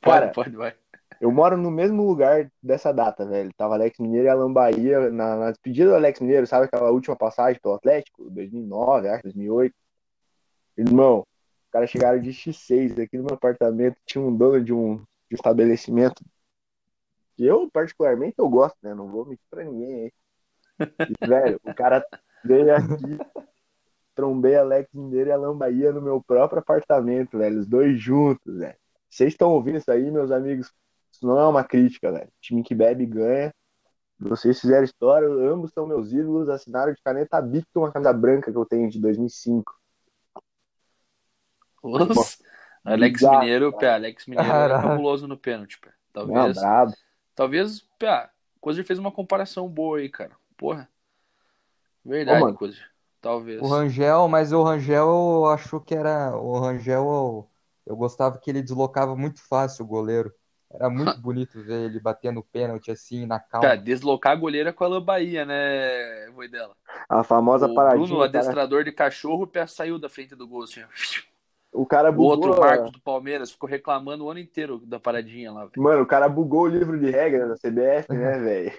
Pode, Cara, pode, vai. Eu moro no mesmo lugar dessa data, velho. Tava Alex Mineiro e Alan Bahia na, na despedida do Alex Mineiro, sabe aquela última passagem pelo Atlético? 2009, acho, 2008. Irmão, os caras chegaram de X6 aqui no meu apartamento, tinha um dono de um, de um estabelecimento que eu, particularmente, eu gosto, né? Não vou mentir pra ninguém. E, velho, o cara veio aqui, trombei Alex Mineiro e Alan Bahia no meu próprio apartamento, velho. Os dois juntos, velho. Vocês estão ouvindo isso aí, meus amigos? Isso não é uma crítica, velho. Time que bebe ganha. Vocês fizeram história, ambos são meus ídolos, assinaram de caneta Bic uma camisa branca que eu tenho de 2005. Os- Alex Bizarro, Mineiro, pé. Alex Mineiro é Caralho. cabuloso no pênalti, pé. Não, Talvez. brabo. Talvez, pé. Coisa fez uma comparação boa aí, cara. Porra. Verdade, Ô. Coisa. Talvez. O Rangel, mas o Rangel eu acho que era. O Rangel eu, eu gostava que ele deslocava muito fácil o goleiro. Era muito bonito ver ele batendo pênalti assim na Cara, calma. deslocar a goleira com a Alain Bahia, né, Voidela? A famosa O paradinha. Bruno, o cara- adestrador de cachorro, o pé saiu da frente do gol, assim. O cara O bugou. outro a- Marcos do Palmeiras ficou reclamando o ano inteiro da paradinha lá. velho. Mano, o cara bugou o livro de regra da CBF, né, velho?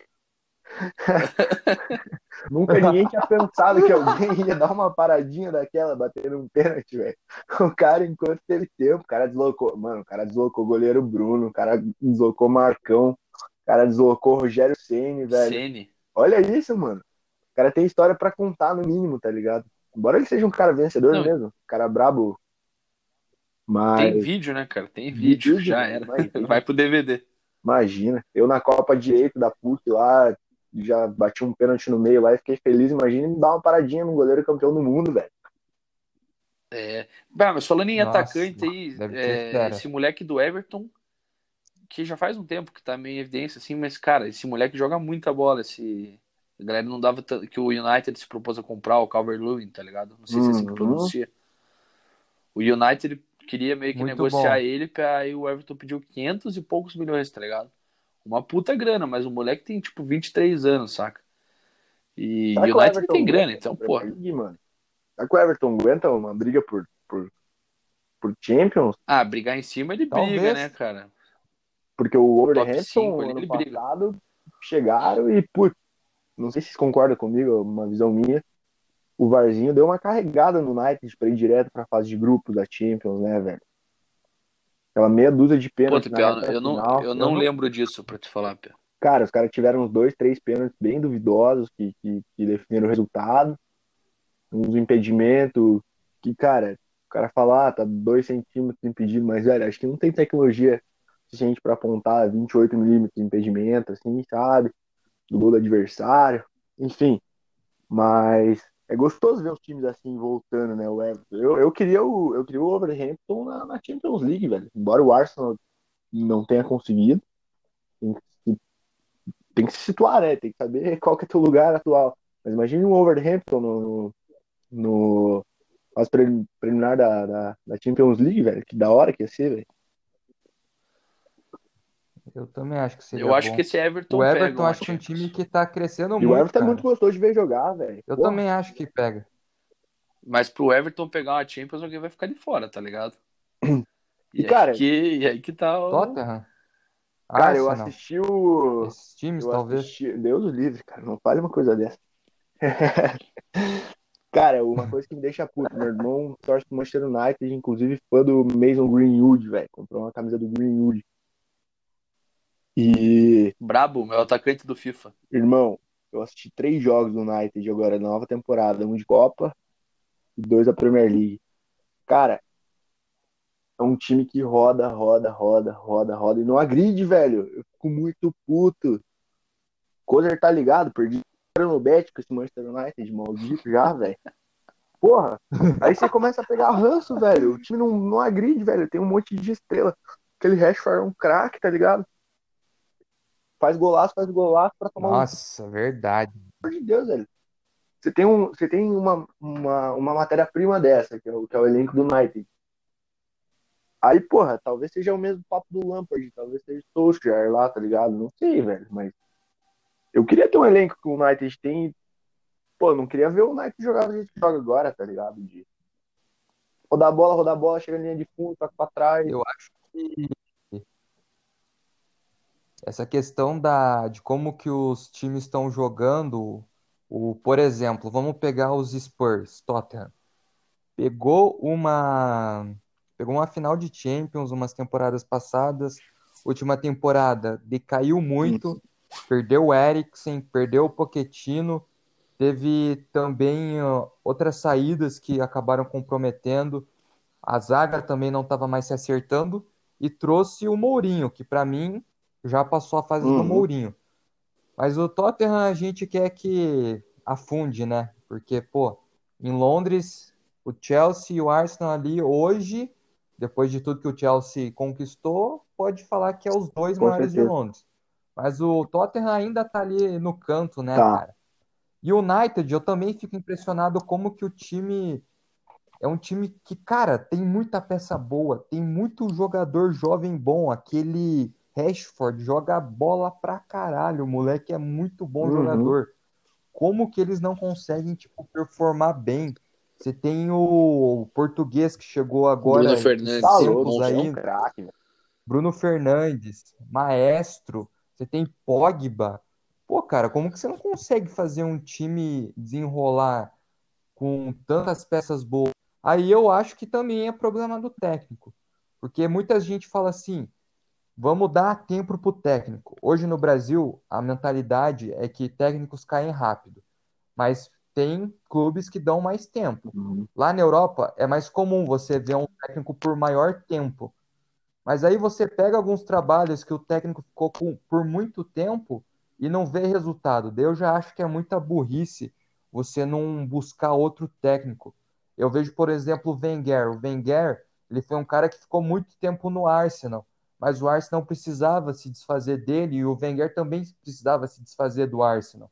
Nunca ninguém tinha pensado que alguém ia dar uma paradinha daquela, batendo um pênalti, velho. O cara, enquanto teve tempo, o cara deslocou. Mano, o cara deslocou o goleiro Bruno, o cara deslocou o Marcão, o cara deslocou o Rogério Ceni, velho. Ceni. Olha isso, mano. O cara tem história pra contar, no mínimo, tá ligado? Embora ele seja um cara vencedor Não. mesmo, cara brabo. Mas. Tem vídeo, né, cara? Tem vídeo, vídeo, já era. imagina. Vai pro DVD. Imagina, eu na Copa Direito da PUC lá, já bati um pênalti no meio lá e fiquei feliz. Imagina me dar uma paradinha no goleiro campeão do mundo, velho. É. Bah, mas falando em Nossa, atacante aí, é, esse moleque do Everton, que já faz um tempo que tá meio em evidência, assim, mas, cara, esse moleque joga muita bola. Esse... A galera não dava tanto que o United se propôs a comprar o Calvert-Lewin, tá ligado? Não sei se é assim que Uhum. pronuncia. O United queria meio que Muito negociar bom. ele, pra- aí o Everton pediu 500 e poucos milhões, tá ligado? Uma puta grana, mas o moleque tem, tipo, 23 anos, saca? E que o United tem grana, então, porra. League, mano? Será que o Everton aguenta uma briga por, por, por Champions? Ah, brigar em cima ele briga, Talvez. né, cara? Porque o Wolverhampton, ele briga. passado, chegaram e, putz, não sei se vocês concordam comigo, é uma visão minha. O Varzinho deu uma carregada no United pra ir direto pra fase de grupo da Champions, né, velho? Aquela meia dúzia de Pô, pênaltis Pia, na reta eu não, final. eu não lembro disso pra te falar, Pia. Cara, os caras tiveram uns dois, três pênaltis bem duvidosos que, que, que definiram o resultado. Uns impedimentos que, cara, o cara fala, ah, tá dois centímetros impedido, mas, velho, acho que não tem tecnologia suficiente pra apontar 28 milímetros de impedimento, assim, sabe? Do gol do adversário. Enfim, mas é gostoso ver os times assim voltando, né? O Everton. Eu, eu queria o, eu queria o Overhampton na, na Champions League, velho. Embora o Arsenal não tenha conseguido, tem que, tem que se situar, né? Tem que saber qual que é teu lugar atual. Mas imagine um Overhampton no, no fase pre- preliminar da, da, da Champions League, velho. Que da hora que ia ser, velho. Eu também acho que seria Eu acho bom. que esse Everton O Everton acho que é um time que tá crescendo E muito, o Everton é cara. muito gostoso de ver jogar, velho. Eu Porra. também acho que pega. Mas pro Everton pegar uma Champions, alguém vai ficar de fora, tá ligado? E, aí cara- que, e aí que tá o... Tottenham? Cara, eu Arsenal. assisti o. Esses times, Eu talvez. assisti... Deus livre, cara. Não fale uma coisa dessa. Cara, uma coisa que me deixa puto, meu irmão torce pro Manchester United, inclusive fã do Mason Greenwood, velho. Comprou uma camisa do Greenwood. E, Brabo, meu atacante do FIFA. irmão, eu assisti três jogos do United agora na nova temporada, um de Copa e dois da Premier League. Cara, é um time que roda, roda, roda, roda, roda e não agride, velho. Eu fico muito puto. Cozer tá ligado, perdi no bet com esse Manchester United maldito já, velho. Porra, aí você começa a pegar ranço, velho. O time não, não agride, velho. Tem um monte de estrela. Aquele Rashford é um craque, tá ligado? Faz golaço, faz golaço pra tomar um Nossa, verdade. amor de Deus, velho. Você tem, um, você tem uma, uma, uma matéria-prima dessa, que é, o, que é o elenco do United. Aí, porra, talvez seja o mesmo papo do Lampard, talvez seja o Solskjaer lá, tá ligado? Não sei, velho, mas eu queria ter um elenco que o United tem. Pô, eu não queria ver o United jogar do jeito que joga agora, tá ligado? De rodar a bola, rodar a bola, chega na linha de fundo, toca pra trás. Eu acho que essa questão da, de como que os times estão jogando, o, por exemplo, vamos pegar os Spurs, Tottenham. Pegou uma, pegou uma final de Champions umas temporadas passadas. Última temporada decaiu muito, perdeu o Eriksen, perdeu o Pochettino, teve também ó, outras saídas que acabaram comprometendo. A zaga também não estava mais se acertando e trouxe o Mourinho, que para mim já passou a fase do Uhum. Mourinho. Mas o Tottenham a gente quer que afunde, né? Porque, pô, em Londres, o Chelsea e o Arsenal ali hoje, depois de tudo que o Chelsea conquistou, pode falar que é os dois Com maiores de certeza. Londres. Mas o Tottenham ainda tá ali no canto, né, Tá. cara? E o United, eu também fico impressionado como que o time é um time que, cara, tem muita peça boa, tem muito jogador jovem bom. Aquele Rashford joga bola pra caralho, o moleque é muito bom Uhum. jogador. Como que eles não conseguem, tipo, performar bem? Você tem o português que chegou agora Bruno Fernandes. Tá louco, você é aí, um craque. Bruno Fernandes, Maestro, você tem Pogba. Pô, cara, como que você não consegue fazer um time desenrolar com tantas peças boas? Aí eu acho que também é problema do técnico. Porque muita gente fala assim: vamos dar tempo pro técnico. Hoje no Brasil, a mentalidade é que técnicos caem rápido. Mas tem clubes que dão mais tempo. Uhum. Lá na Europa é mais comum você ver um técnico por maior tempo. Mas aí você pega alguns trabalhos que o técnico ficou com, por muito tempo e não vê resultado. Daí eu já acho que é muita burrice você não buscar outro técnico. Eu vejo, por exemplo, o Wenger. O Wenger, ele foi um cara que ficou muito tempo no Arsenal, mas o Arsenal precisava se desfazer dele e o Wenger também precisava se desfazer do Arsenal.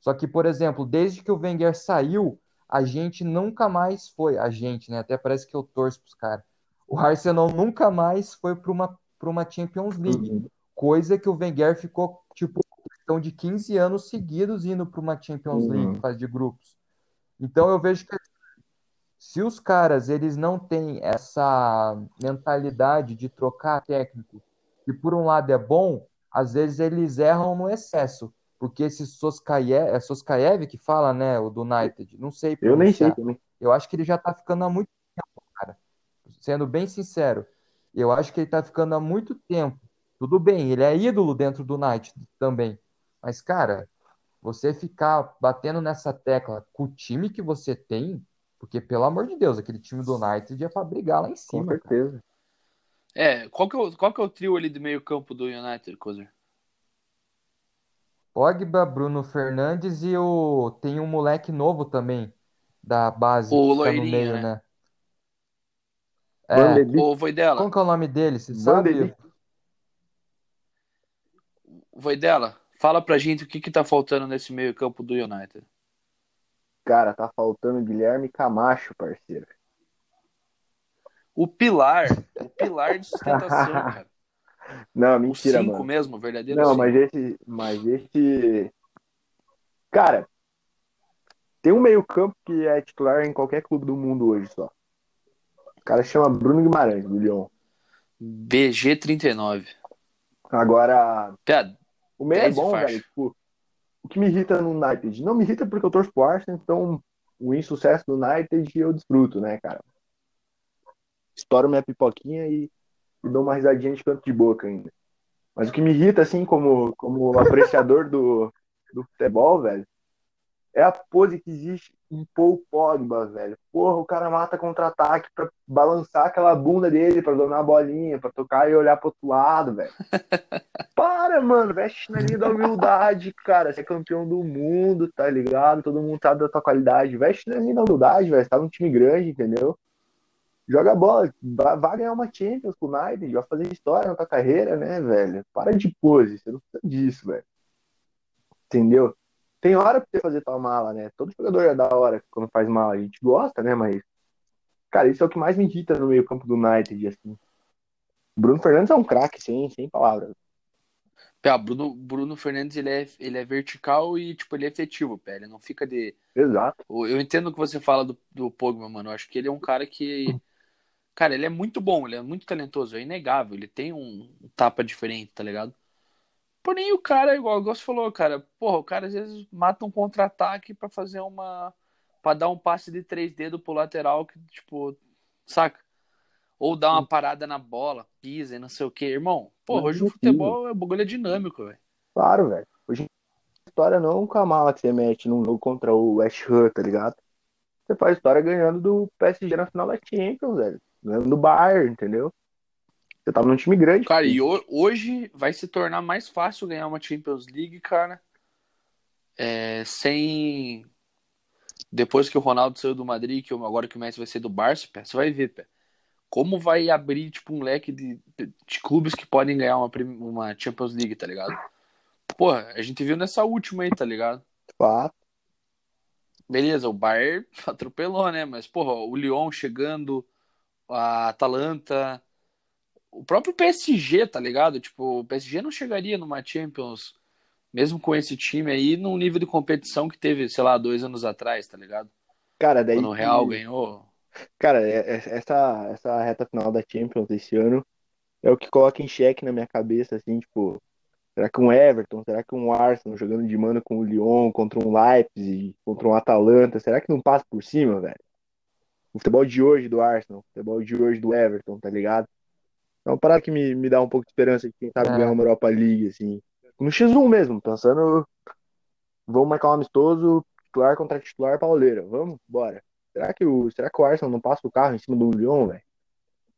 Só que, por exemplo, desde que o Wenger saiu, a gente nunca mais foi. A gente, né? Até parece que eu torço pros caras. O Arsenal nunca mais foi para uma, pra uma Champions League. Uhum. Coisa que o Wenger ficou, tipo, questão de 15 anos seguidos indo para uma Champions Uhum. League, fase de grupos. Então eu vejo que se os caras eles não têm essa mentalidade de trocar técnico, e por um lado é bom, às vezes eles erram no excesso. Porque esse Soskaev, é Soskaev que fala, né, o do United, não sei Eu nem sei também. Eu acho que ele já tá ficando há muito tempo, cara. Sendo bem sincero, eu acho que ele tá ficando há muito tempo. Tudo bem, ele é ídolo dentro do United também. Mas, cara, você ficar batendo nessa tecla com o time que você tem, porque, pelo amor de Deus, aquele time do United é pra brigar lá em Com cima, cara. certeza. É, qual que é, o, qual que é o trio ali de meio campo do United, Cozer? Pogba, Bruno Fernandes e o... tem um moleque novo também da base O no loirinho, meio, né? né? É, Ô, Voidela, como que é o nome dele? Você Van de sabe? Voidela, fala pra gente o que que tá faltando nesse meio campo do United. Cara, tá faltando Guilherme Camacho, parceiro. O pilar, o pilar de sustentação, cara. Não, O mentira, 5 mano. mesmo, o verdadeiro Não, cinco. mas esse, mas esse. Cara, tem um meio-campo que é titular em qualquer clube do mundo hoje só. O cara chama Bruno Guimarães, do Lyon. BG39. Agora, o meio é 10 de bom, faixa. velho. Tipo, o que me irrita no United? Não me irrita porque eu torço pro Arsenal, então o insucesso do United eu desfruto, né, cara? Estouro minha pipoquinha e, e dou uma risadinha de canto de boca ainda. Mas o que me irrita, assim, como, como apreciador do, do futebol, velho, é a pose que existe em Paul Pogba, velho. Porra, o cara mata contra-ataque pra balançar aquela bunda dele, pra dominar a bolinha, pra tocar e olhar pro outro lado, velho. Para, mano, veste na linha da humildade, cara. Você é campeão do mundo, tá ligado? Todo mundo sabe da tua qualidade. Veste na linha da humildade, velho. Você tá num time grande, entendeu? Joga bola, vai ganhar uma Champions com o United, vai fazer história na tua carreira, né, velho? Para de pose, você não precisa disso, velho. Entendeu? Tem hora pra você fazer tua mala, né? Todo jogador é da hora quando faz mala, a gente gosta, né? Mas, cara, isso é o que mais me irrita no meio-campo do United, assim. Bruno Fernandes é um craque, sem, sem palavras. Pé, Bruno, Bruno Fernandes ele é, ele é vertical e tipo, ele é efetivo, pé. Ele não fica de. Exato. Eu entendo o que você fala do, do Pogba, mano. Eu acho que ele é um cara que Cara, ele é muito bom, ele é muito talentoso, é inegável. Ele tem um, um tapa diferente, tá ligado? Porém, o cara, igual, igual você falou, cara, porra, o cara às vezes mata um contra-ataque para fazer uma. para dar um passe de três dedos pro lateral, que, tipo, saca? Ou dar uma parada na bola, pisa e não sei o que. Irmão, porra, hoje o futebol é bagulho é dinâmico, velho. Claro, velho. Hoje a história não é um camala que você mete num jogo contra o West Ham, tá ligado? Você faz história ganhando do PSG na final da Champions, velho no Bayern, entendeu? Você tava num time grande. Cara, e hoje vai se tornar mais fácil ganhar uma Champions League, cara. É, sem. Depois que o Ronaldo saiu do Madrid, que agora que o Messi vai ser do Barça, você vai ver, pé. Como vai abrir, tipo, um leque de, de clubes que podem ganhar uma, uma Champions League, tá ligado? Porra, a gente viu nessa última aí, tá ligado? Fato. Beleza, o Bayern atropelou, né? Mas, porra, o Lyon chegando, a Atalanta, o próprio PSG, tá ligado? Tipo, o PSG não chegaria numa Champions, mesmo com esse time aí, num nível de competição que teve, sei lá, dois anos atrás, tá ligado? Cara, daí. Quando o Real ganhou. Cara, é, é, essa, essa reta final da Champions esse ano é o que coloca em xeque na minha cabeça, assim, tipo, será que um Everton, será que um Arsenal jogando de mano com o Lyon, contra um Leipzig, contra um Atalanta, será que não passa por cima, velho? o futebol de hoje do Arsenal, o futebol de hoje do Everton, tá ligado? É uma parada que me, me dá um pouco de esperança de quem sabe é. ganhar uma Europa League, assim. No X1 mesmo, pensando, vamos marcar um amistoso, titular contra titular pauleira, vamos? Bora. Será que o, será que o Arsenal não passa o carro em cima do Lyon, velho?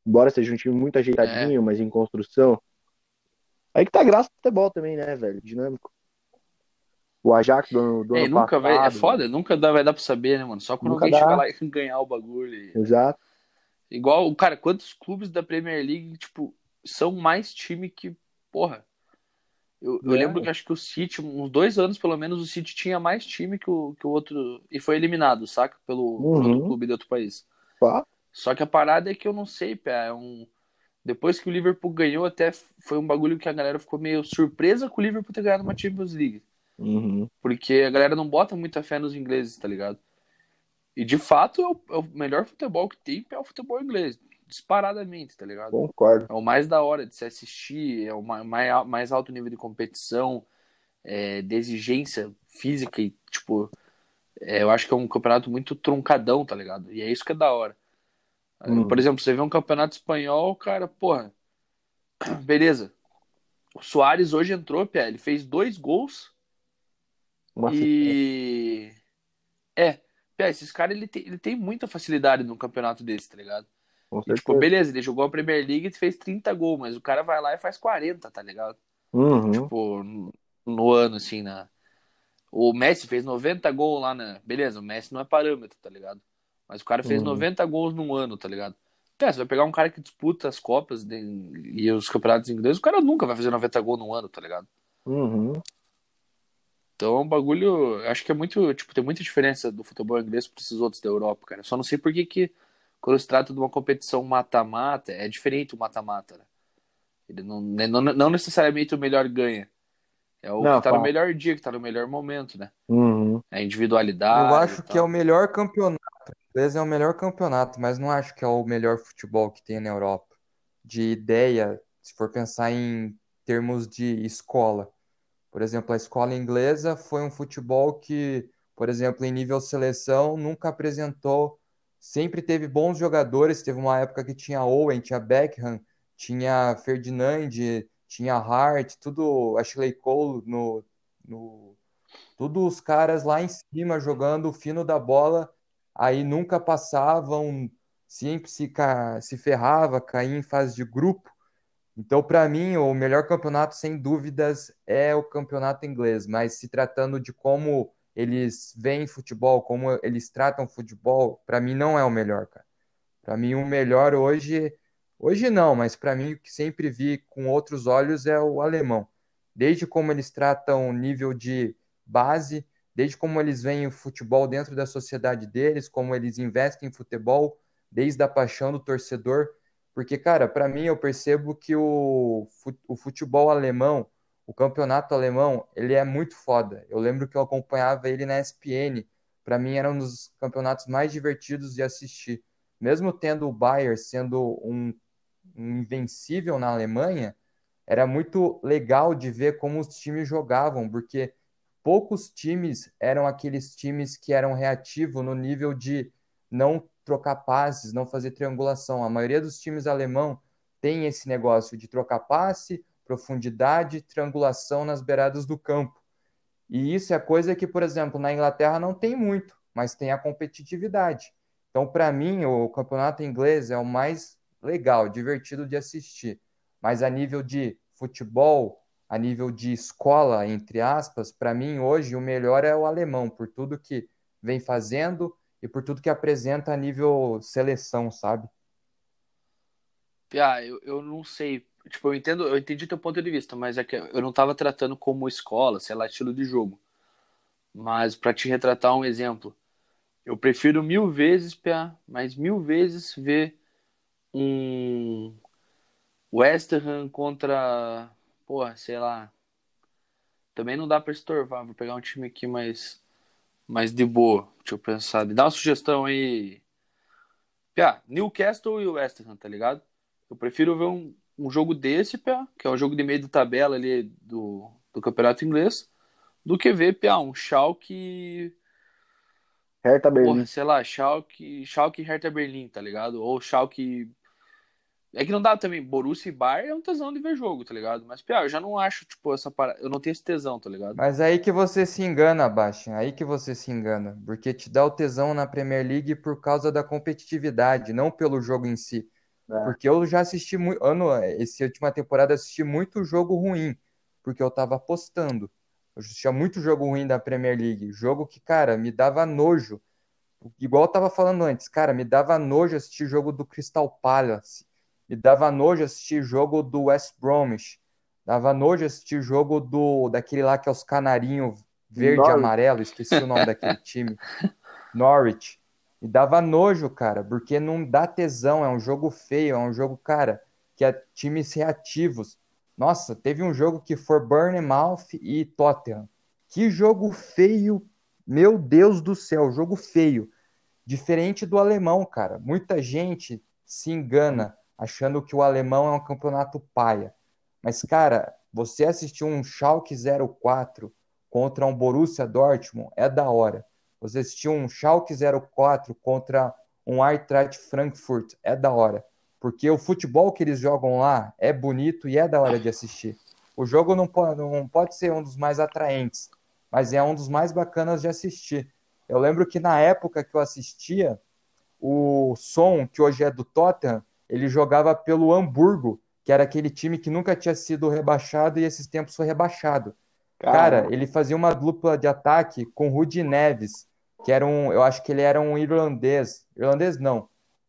Embora seja um time muito ajeitadinho, é. mas em construção. Aí que tá graça do futebol também, né, velho? Dinâmico. O Ajax do, do é, ano nunca passado. Vai, é foda, nunca dá, vai dar pra saber, né, mano? Só quando alguém dá. chegar lá e ganhar o bagulho. E... Exato. Igual, cara, quantos clubes da Premier League, tipo, são mais time que, porra. Eu, é. eu lembro que acho que o City, uns dois anos pelo menos, o City tinha mais time que o, que o outro. E foi eliminado, saca? Pelo, uhum. outro clube de outro país. Pá. Só que a parada é que eu não sei, pé. É um. Depois que o Liverpool ganhou, até foi um bagulho que a galera ficou meio surpresa com o Liverpool ter ganhado uma Champions League. Uhum. Porque a galera não bota muita fé nos ingleses, tá ligado? E de fato é o, é o, melhor futebol que tem é o futebol inglês. Disparadamente, tá ligado? Concordo. É o mais da hora de se assistir, é o mais, mais alto nível de competição, é, de exigência física e, tipo, é, eu acho que é um campeonato muito truncadão, tá ligado? E é isso que é da hora. Uhum. Por exemplo, você vê um campeonato espanhol, cara, porra, beleza. O Soares hoje entrou, Pé, ele fez dois gols uma e. É, Pé, esses caras ele tem, ele tem muita facilidade num campeonato desse, tá ligado? E, tipo, beleza, ele jogou a Premier League e fez 30 gols, mas o cara vai lá e faz 40, tá ligado? Uhum. Tipo, no ano, assim, na. O Messi fez 90 gols lá na. Beleza, o Messi não é parâmetro, tá ligado? Mas o cara fez uhum. 90 gols num ano, tá ligado? Pé, você vai pegar um cara que disputa as Copas de... e os campeonatos ingleses, o cara nunca vai fazer 90 gols num ano, tá ligado? Uhum. Então é um bagulho. Acho que é muito. Tipo, tem muita diferença do futebol inglês para esses outros da Europa, cara. Só não sei por que, que quando se trata de uma competição mata-mata, é diferente o mata-mata, né? Ele não, né, não, não necessariamente o melhor ganha. É o não, que tá no melhor dia, que tá no melhor momento, né? Uhum. É a individualidade. Eu acho que é o melhor campeonato. O inglês é o melhor campeonato, mas não acho que é o melhor futebol que tem na Europa. De ideia, se for pensar em termos de escola. Por exemplo, a escola inglesa foi um futebol que por exemplo, em nível seleção, nunca apresentou. Sempre teve bons jogadores. Teve uma época que tinha Owen, tinha Beckham, tinha Ferdinand, tinha Hart, tudo, Ashley Cole no, no tudo os caras lá em cima jogando o fino da bola, aí nunca passavam, sempre se, se ferrava, caía em fase de grupo. Então, para mim, o melhor campeonato, sem dúvidas, é o campeonato inglês. Mas se tratando de como eles veem futebol, como eles tratam futebol, para mim não é o melhor, cara. Para mim, o melhor hoje, hoje não, mas para mim, o que sempre vi com outros olhos é o alemão. Desde como eles tratam o nível de base, desde como eles veem o futebol dentro da sociedade deles, como eles investem em futebol, desde a paixão do torcedor. Porque, cara, para mim eu percebo que o, o futebol alemão, o campeonato alemão, ele é muito foda. Eu lembro que eu acompanhava ele na ESPN. Para mim era um dos campeonatos mais divertidos de assistir. Mesmo tendo o Bayern sendo um, um invencível na Alemanha, era muito legal de ver como os times jogavam, porque poucos times eram aqueles times que eram reativos no nível de não trocar passes, não fazer triangulação. A maioria dos times alemão tem esse negócio de trocar passe, profundidade, triangulação nas beiradas do campo. E isso é coisa que, por exemplo, na Inglaterra não tem muito, mas tem a competitividade. Então, para mim, o campeonato inglês é o mais legal, divertido de assistir. Mas a nível de futebol, a nível de escola, entre aspas, para mim hoje o melhor é o alemão, por tudo que vem fazendo e por tudo que apresenta a nível seleção, sabe? Ah, eu, eu não sei. Tipo, eu entendo, eu entendi teu ponto de vista, mas é que eu não estava tratando como escola, sei lá, estilo de jogo. Mas para te retratar um exemplo, eu prefiro mil vezes, Pia, mas mil vezes ver um West Ham contra porra, sei lá. Também não dá pra estorvar. Vou pegar um time aqui mais, mais de boa. Deixa eu pensar. Dá uma sugestão aí. Pia, Newcastle e West Ham, tá ligado? Eu prefiro ver um, um jogo desse, Pia, que é um jogo de meio de tabela ali do, do campeonato inglês, do que ver, Pia, um Schalke. Hertha Berlim. Porra, sei lá, Schalke, Schalke e Hertha Berlim, tá ligado? Ou Schalke é que não dá também. Borussia e Bayern é um tesão de ver jogo, tá ligado? Mas, pior, eu já não acho, tipo, essa parada. Eu não tenho esse tesão, tá ligado? Mas aí que você se engana, Baixa. Aí que você se engana. Porque te dá o tesão na Premier League por causa da competitividade, não pelo jogo em si. É. Porque eu já assisti muito. Ano, essa última temporada, assisti muito jogo ruim. Porque eu tava apostando. Eu assistia muito jogo ruim da Premier League. Jogo que, cara, me dava nojo. Igual eu tava falando antes, cara, me dava nojo assistir jogo do Crystal Palace me dava nojo assistir jogo do West Bromwich. Dava nojo assistir jogo do daquele lá que é os canarinhos verde e amarelo, esqueci o nome daquele time. Norwich. Me dava nojo, cara, porque não dá tesão, é um jogo feio, é um jogo, cara, que é times reativos. Nossa, teve um jogo que foi Bournemouth e Tottenham. Que jogo feio, meu Deus do céu, jogo feio. Diferente do alemão, cara. Muita gente se engana achando que o alemão é um campeonato paia. Mas, cara, você assistir um Schalke 04 contra um Borussia Dortmund é da hora. Você assistir um Schalke 04 contra um Eintracht Frankfurt é da hora. Porque o futebol que eles jogam lá é bonito e é da hora de assistir. O jogo não pode, não pode ser um dos mais atraentes, mas é um dos mais bacanas de assistir. Eu lembro que na época que eu assistia, o som, que hoje é do Tottenham, ele jogava pelo Hamburgo, que era aquele time que nunca tinha sido rebaixado e esses tempos foi rebaixado. Cara, ele fazia uma dupla de ataque com Rudy Neves, que era um, eu acho que ele era um irlandês. Irlandês não.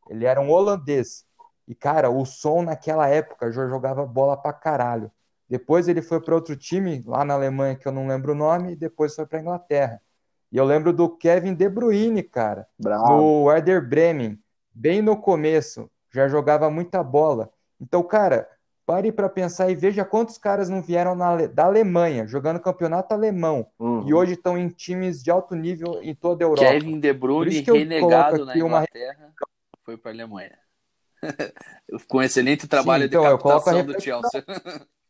Ele era um holandês. E cara, o som naquela época já jogava bola pra caralho. Depois ele foi para outro time lá na Alemanha que eu não lembro o nome, e depois foi para Inglaterra. E eu lembro do Kevin De Bruyne, cara, Bravo. no Werder Bremen, bem no começo já jogava muita bola. Então, cara, pare para pensar e veja quantos caras não vieram na, da Alemanha, jogando campeonato alemão, uhum. e hoje estão em times de alto nível em toda a Europa. Kevin De Bruyne, renegado na Inglaterra, uma... foi para a Alemanha. Com excelente trabalho Sim, então, de captação do Chelsea.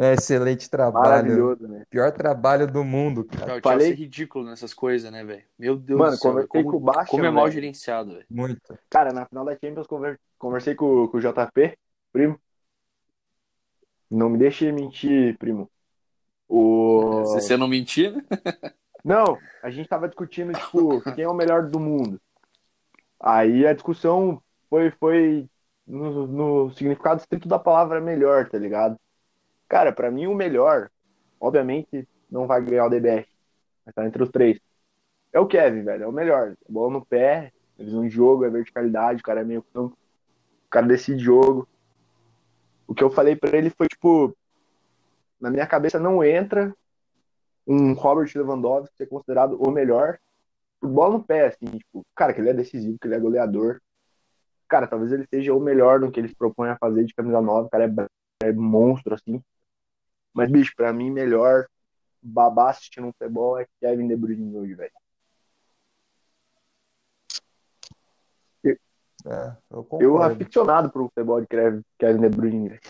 É, excelente trabalho. Maravilhoso, né? Pior trabalho do mundo, cara. Cara, o Falei- é ridículo nessas coisas, né, velho? Meu Deus Mano, do céu. conversei Como, com o Baixa, como é mal gerenciado, velho. Muito. Cara, na final da Champions conver- conversei com, com o JP, primo. Não me deixe mentir, primo. O... Se você não mentir, né? Não, a gente tava discutindo, tipo, quem é o melhor do mundo. Aí a discussão foi, foi no, no significado estrito da palavra melhor, tá ligado? Cara, pra mim o melhor, obviamente, não vai ganhar o DBR, mas tá entre os três. É o Kevin, velho, é o melhor. Bola no pé, visão de jogo, é verticalidade, o cara é meio campo, o cara decide jogo. O que eu falei pra ele foi, tipo, na minha cabeça não entra um Robert Lewandowski ser considerado o melhor por bola no pé, assim, tipo, cara, que ele é decisivo, que ele é goleador. Cara, talvez ele seja o melhor no que ele se propõe a fazer de camisa nova, o cara é, é monstro, assim. Mas, bicho, pra mim, melhor babá assistindo um futebol é Kevin De Bruyne hoje, velho. É, eu Eu concordo. aficionado pro futebol de Kevin De Bruyne, velho.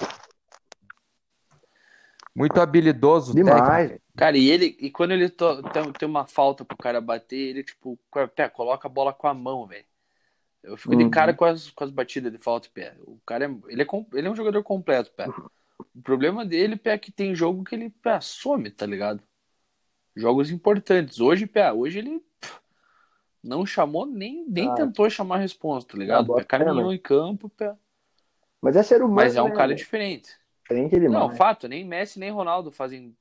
Muito habilidoso, técnico. Demais, velho. Cara, e ele, e quando ele to- tem, tem uma falta pro cara bater, ele, tipo, pé, coloca a bola com a mão, velho. Eu fico de Uhum. cara com as, com as batidas de falta, pé. O cara é, ele é, ele é um jogador completo, pé. O problema dele, pé, é que tem jogo que ele, pé, some, tá ligado? Jogos importantes. Hoje, pé, hoje ele pff, não chamou, nem, nem Ah. tentou chamar a resposta, tá ligado? bota Pé, caminhou fé, em campo, pé. Mas é ser humano, Mas é um né, cara velho? diferente. diferente demais. Não, fato, nem Messi nem Ronaldo fazem.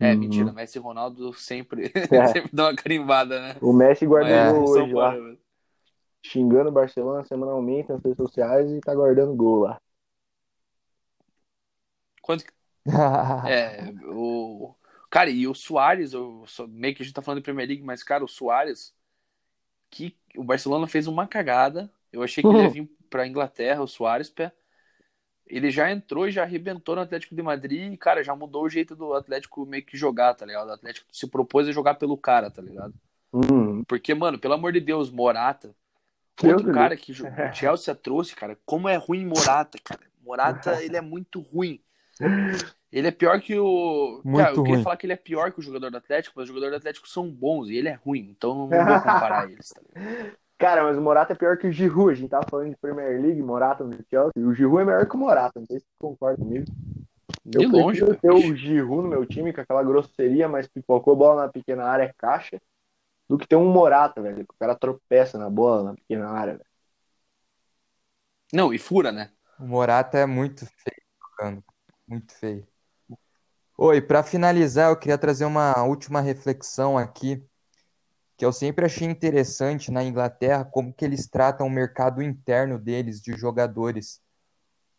É, Uhum. mentira, Messi e Ronaldo sempre, É. sempre dão uma carimbada, né? O Messi guardou são hoje lá, parâmetros. xingando o Barcelona semanalmente nas redes sociais e tá guardando gol lá. Quanto que- É, o. Cara, e o Soares, eu meio que a gente tá falando de Premier League, mas, cara, o Soares, que o Barcelona fez uma cagada. Eu achei que ele ia vir pra Inglaterra, o Soares, pé. Ele já entrou e já arrebentou no Atlético de Madrid e, cara, já mudou o jeito do Atlético meio que jogar, tá ligado? O Atlético se propôs a jogar pelo cara, tá ligado? Hum, Porque, mano, pelo amor de Deus, Morata. Deus Outro do cara que o Chelsea trouxe, cara. Como é ruim Morata, cara. Morata, ele é muito ruim. Ele é pior que o. Muito Cara, eu queria ruim. falar que ele é pior que o jogador do Atlético, mas os jogadores do Atlético são bons e ele é ruim. Então não vou comparar eles, tá? Cara, mas o Morata é pior que o Giroud. A gente tava falando de Premier League, Morata no Chelsea. E o Giroud é melhor que o Morata. Não sei se você concorda comigo. De Eu longe, prefiro ter o Giroud no meu time com aquela grosseria, mas pipocou bola na pequena área, é caixa, do que ter um Morata, velho. Que o cara tropeça na bola na pequena área, velho. Não, e fura, né? O Morata é muito feio jogando. Muito feio. Oi, para finalizar, eu queria trazer uma última reflexão aqui, que eu sempre achei interessante na Inglaterra, como que eles tratam o mercado interno deles de jogadores.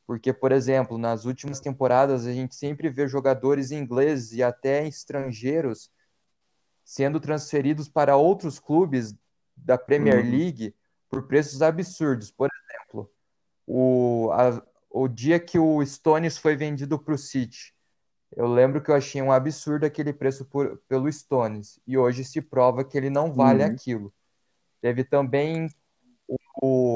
Porque, por exemplo, nas últimas temporadas a gente sempre vê jogadores ingleses e até estrangeiros sendo transferidos para outros clubes da Premier Uhum. League por preços absurdos. Por exemplo, o, a- o dia que o Stones foi vendido para o City, eu lembro que eu achei um absurdo aquele preço por- pelo Stones. E hoje se prova que ele não vale Uhum. aquilo. Teve também o,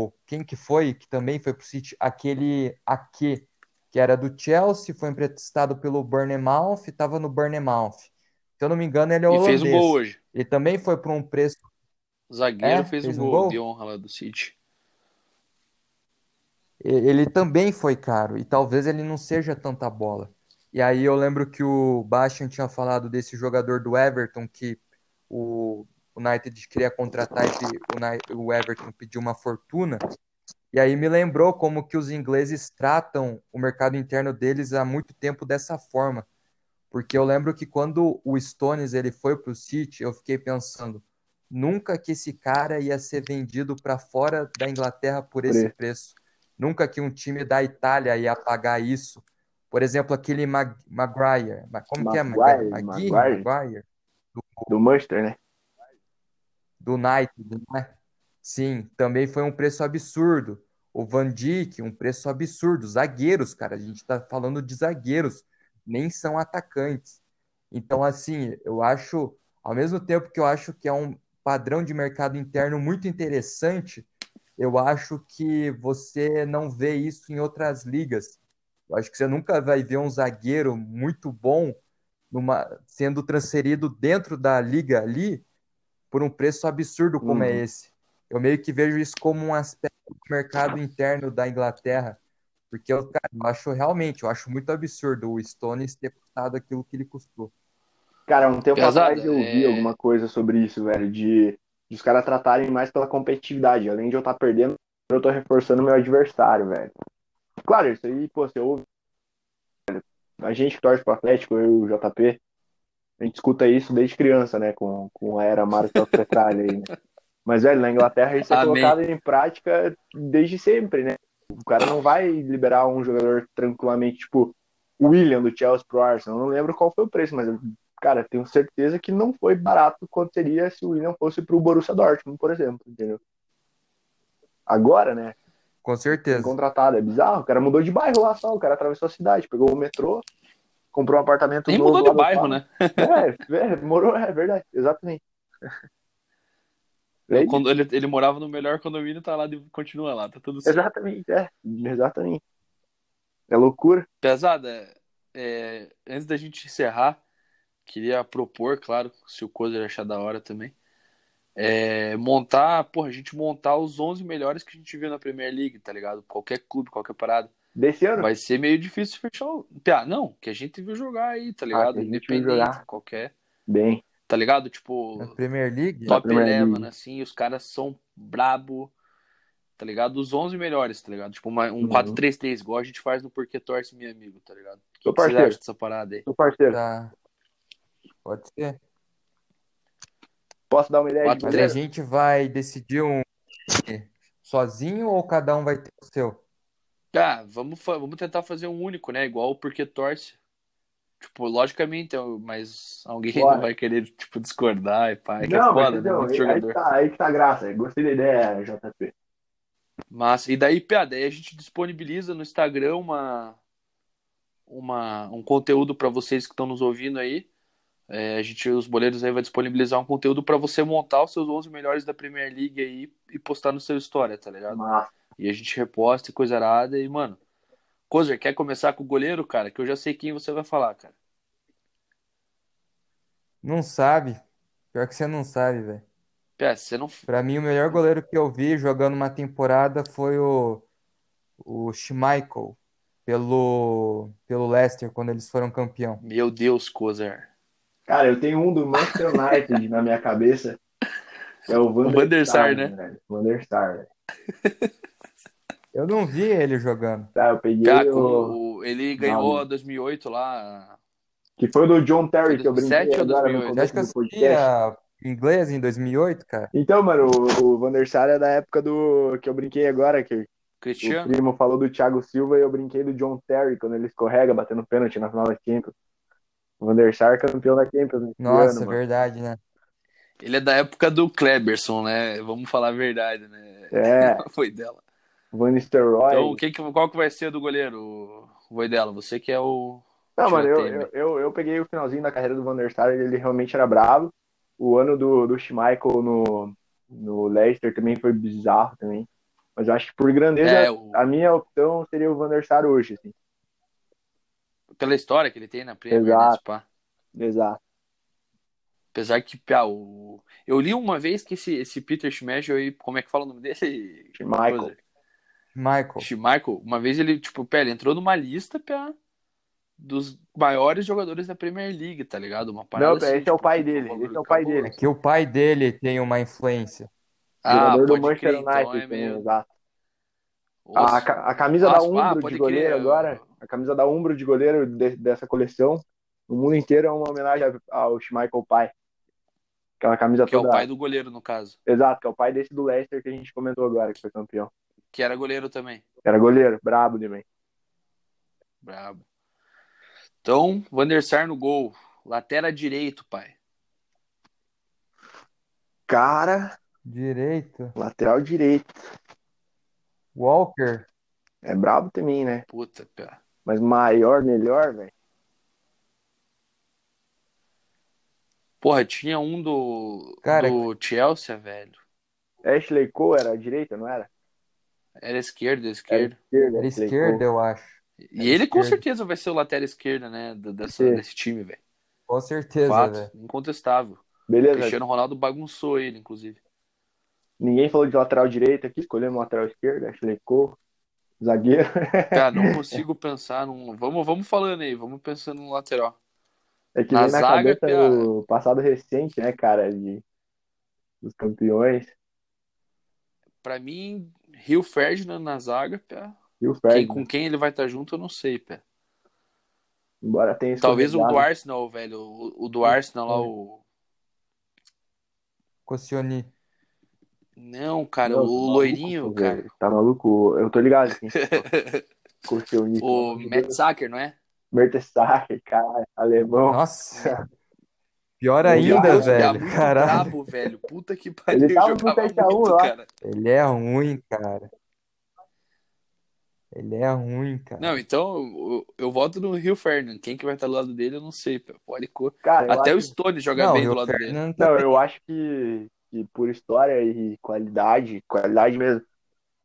o- quem que foi que também foi pro City? Aquele Ake, que era do Chelsea, foi emprestado pelo Bournemouth, estava no Bournemouth. Se eu não me engano, ele é E fez um gol hoje. Ele também foi por um preço. O zagueiro É? fez, Fez um um gol, gol? de honra lá do City. Ele também foi caro. E talvez ele não seja tanta bola. E aí eu lembro que o Bastian tinha falado desse jogador do Everton que o United queria contratar e o Everton pediu uma fortuna. E aí me lembrou como que os ingleses tratam o mercado interno deles há muito tempo dessa forma. Porque eu lembro que quando o Stones ele foi para o City, eu fiquei pensando, nunca que esse cara ia ser vendido para fora da Inglaterra por esse Preço. Nunca que um time da Itália ia pagar isso. Por exemplo, aquele Mag Maguire. Ma- Como que é? Maguire, Maguire? Maguire. Maguire? Do Manchester, né? do United, né? Sim, também foi um preço absurdo. O Van Dijk, um preço absurdo. Zagueiros, cara, a gente tá falando de zagueiros, nem são atacantes. Então, assim, eu acho, ao mesmo tempo que eu acho que é um padrão de mercado interno muito interessante, eu acho que você não vê isso em outras ligas. Eu acho que você nunca vai ver um zagueiro muito bom numa, sendo transferido dentro da liga ali por um preço absurdo como é Uhum. esse. Eu meio que vejo isso como um aspecto do mercado interno da Inglaterra, porque eu, cara, eu acho realmente, eu acho muito absurdo o Stones ter custado aquilo que ele custou. Cara, um tempo Pesado, atrás eu vi é. alguma coisa sobre isso, velho, de, de os caras tratarem mais pela competitividade. Além de eu estar perdendo, eu tô reforçando meu adversário, velho. Claro, isso aí, pô, você ouve. A gente que torce pro Atlético, eu e o JP, a gente escuta isso desde criança, né? Com, com a era Marcelo Petralha aí, né? Mas, velho, na Inglaterra isso é Amém. colocado em prática desde sempre, né? O cara não vai liberar um jogador tranquilamente, tipo, o William do Chelsea pro Arsenal. Eu não lembro qual foi o preço, mas, cara, tenho certeza que não foi barato quanto seria se o William fosse pro Borussia Dortmund, por exemplo, entendeu? Agora, né? Com certeza. contratado, é bizarro. O cara mudou de bairro lá só, o cara atravessou a cidade, pegou o metrô, comprou um apartamento Nem novo mudou de bairro, né? É, é, morou, é verdade, exatamente. Quando ele, ele morava no melhor condomínio, tá lá e continua lá, tá tudo certo. Exatamente, é. Exatamente. É loucura. Pesada, é, antes da gente encerrar, queria propor, claro, se o Cozer achar da hora também, é, montar, porra, a gente montar os 11 melhores que a gente viu na Premier League, tá ligado? Qualquer clube, qualquer parada. Desse ano? Vai ser meio difícil fechar o. Pia, não, que a gente viu jogar aí, tá ligado? Ah, que a gente viu Independente, jogar. qualquer. Bem. Tá ligado? Tipo, Na Premier League, top Premier 11, League. assim, os caras são brabo, tá ligado? Os 11 melhores, tá ligado? Tipo, uma- um Uhum. 4-3-3, igual a gente faz no Porquê Torce, meu amigo, tá ligado? O que, que parceiro. dessa parada aí? Meu parceiro, tá. Pode ser. posso dar uma ideia de Quatro, três. a gente vai decidir um sozinho ou cada um vai ter o seu? Ah, vamos, vamos tentar fazer um único, né? Igual o Porquê Torce. Tipo, logicamente, mas alguém Bora. não vai querer, tipo, discordar e pá. É que é Não, mas foda, né? entendeu? Muito aí, aí tá, aí que tá a graça. Gostei da ideia, JP. Mas, e daí, Pia, daí a gente disponibiliza no Instagram uma, uma, um conteúdo para vocês que estão nos ouvindo aí. É, a gente, os boleiros aí vai disponibilizar um conteúdo para você montar os seus 11 melhores da Premier League aí e postar no seu história, tá ligado? E a gente reposta e coisa arada e, mano, Kozer, quer começar com o goleiro, cara? Que eu já sei quem você vai falar, cara. Não sabe. Pior que você não sabe, velho. Pia, você não... Pra mim, o melhor goleiro que eu vi jogando uma temporada foi o, o Schmeichel, pelo, pelo Leicester, quando eles foram campeão. Meu Deus, Kozer. Cara, eu tenho um do Manchester United na minha cabeça. Que é o Van O Van der Sar, velho. Van der Sar, velho. Eu não vi ele jogando. Tá, eu peguei Cara, o... o- ele ganhou Não. a 2008 lá. Que foi o do John Terry que eu 2007 brinquei ou agora no 2008? Você acha começo que eu assistia inglês em 2008, cara? Então, mano, o, o Van der Sar é da época do que eu brinquei agora, que o Cristiano. primo falou do Thiago Silva e eu brinquei do John Terry quando ele escorrega batendo pênalti na final da Champions. O Van der Sar campeão da Champions Nossa, ano, verdade, né? Ele é da época do Kleberson, né? Vamos falar a verdade, né? É, Foi dela. Van Nistelrooy. Então, quem que, qual que vai ser do goleiro, Foi dela? Você que é o. Não, mano, eu, Tiratema. eu, eu, eu peguei o finalzinho da carreira do Van der Sar, ele realmente era bravo. O ano do, do Schmeichel no, no Leicester também foi bizarro também. Mas eu acho que por grandeza, É, o- a minha opção seria o Van der Sar hoje, assim. Pela história que ele tem na Premier, Exato. né, pá. Exato. Apesar que, pá, o... eu li uma vez que esse, esse Peter Schmeichel aí, como é que fala o nome dele? Schmeichel. Coisa. Michael. Schmeichel, uma vez ele, tipo, pá, ele entrou numa lista, pá, dos maiores jogadores da Premier League, tá ligado? Uma parada Não, assim, esse é o tipo, pai um dele, esse é o pai cabuloso. É que o pai dele tem uma influência. Ah, jogador do Manchester crer, então United é também, meio... exato. A, a camisa da Nossa, ah, Umbro pode de goleiro crer. agora, a camisa da Umbro de goleiro de- dessa coleção, no mundo inteiro é uma homenagem ao Schmeichel pai. Aquela camisa Que é o toda. pai do goleiro, no caso. Exato, que é o pai desse do Leicester que a gente comentou agora, que foi campeão. Que era goleiro também. Era goleiro, brabo também. Brabo. Então, Van der Sar no gol. Lateral direito, pai. Cara, Direito. lateral direito. Walker. É brabo também, né? Puta, pá. Mas maior, melhor, velho. Porra, tinha um do, Cara, do Chelsea, velho. Ashley Cole era a direita, não era? Era esquerda, Era esquerda. esquerda. Era esquerda, eu acho. E ele com esquerda. certeza vai ser o lateral esquerda, né? Dessa, desse time, velho. Com certeza, velho. incontestável. O Beleza. Cristiano Ronaldo bagunçou ele, inclusive. Ninguém falou de lateral direito aqui, escolhemos lateral esquerdo, Ashley Cole, zagueiro. Cara, não consigo pensar num. Vamos, vamos falando aí, vamos pensando no lateral. É que Na vem na zaga, cabeça o passado recente, né, cara, de dos campeões. Pra mim, Rio Ferdinand na zaga, pé. E o Quem, Ferdinand, com quem ele vai estar junto, eu não sei, pé. embora tenha Talvez o do. Arsenal, velho. O, o do Arsenal lá, o. Koscielny. Não, cara, Não, o tá maluco, loirinho, cara. velho. Tá maluco? Eu tô ligado. Curtiu o O Mertesacker, não é? Mertesacker, cara, alemão. Nossa. Pior ainda, Deus, Ele é velho. muito Caralho. brabo, velho. Puta que pariu, Ele tava jogava 7 a 1 muito, lá. cara. Ele é ruim, cara. Ele é ruim, cara. Não, então eu, eu voto no Rio Ferdinand. Quem que vai estar do lado dele, eu não sei. Pode cor. Cara, Até o. Stone joga Não, bem do lado dele. Não, eu acho que, que por história e qualidade, qualidade mesmo,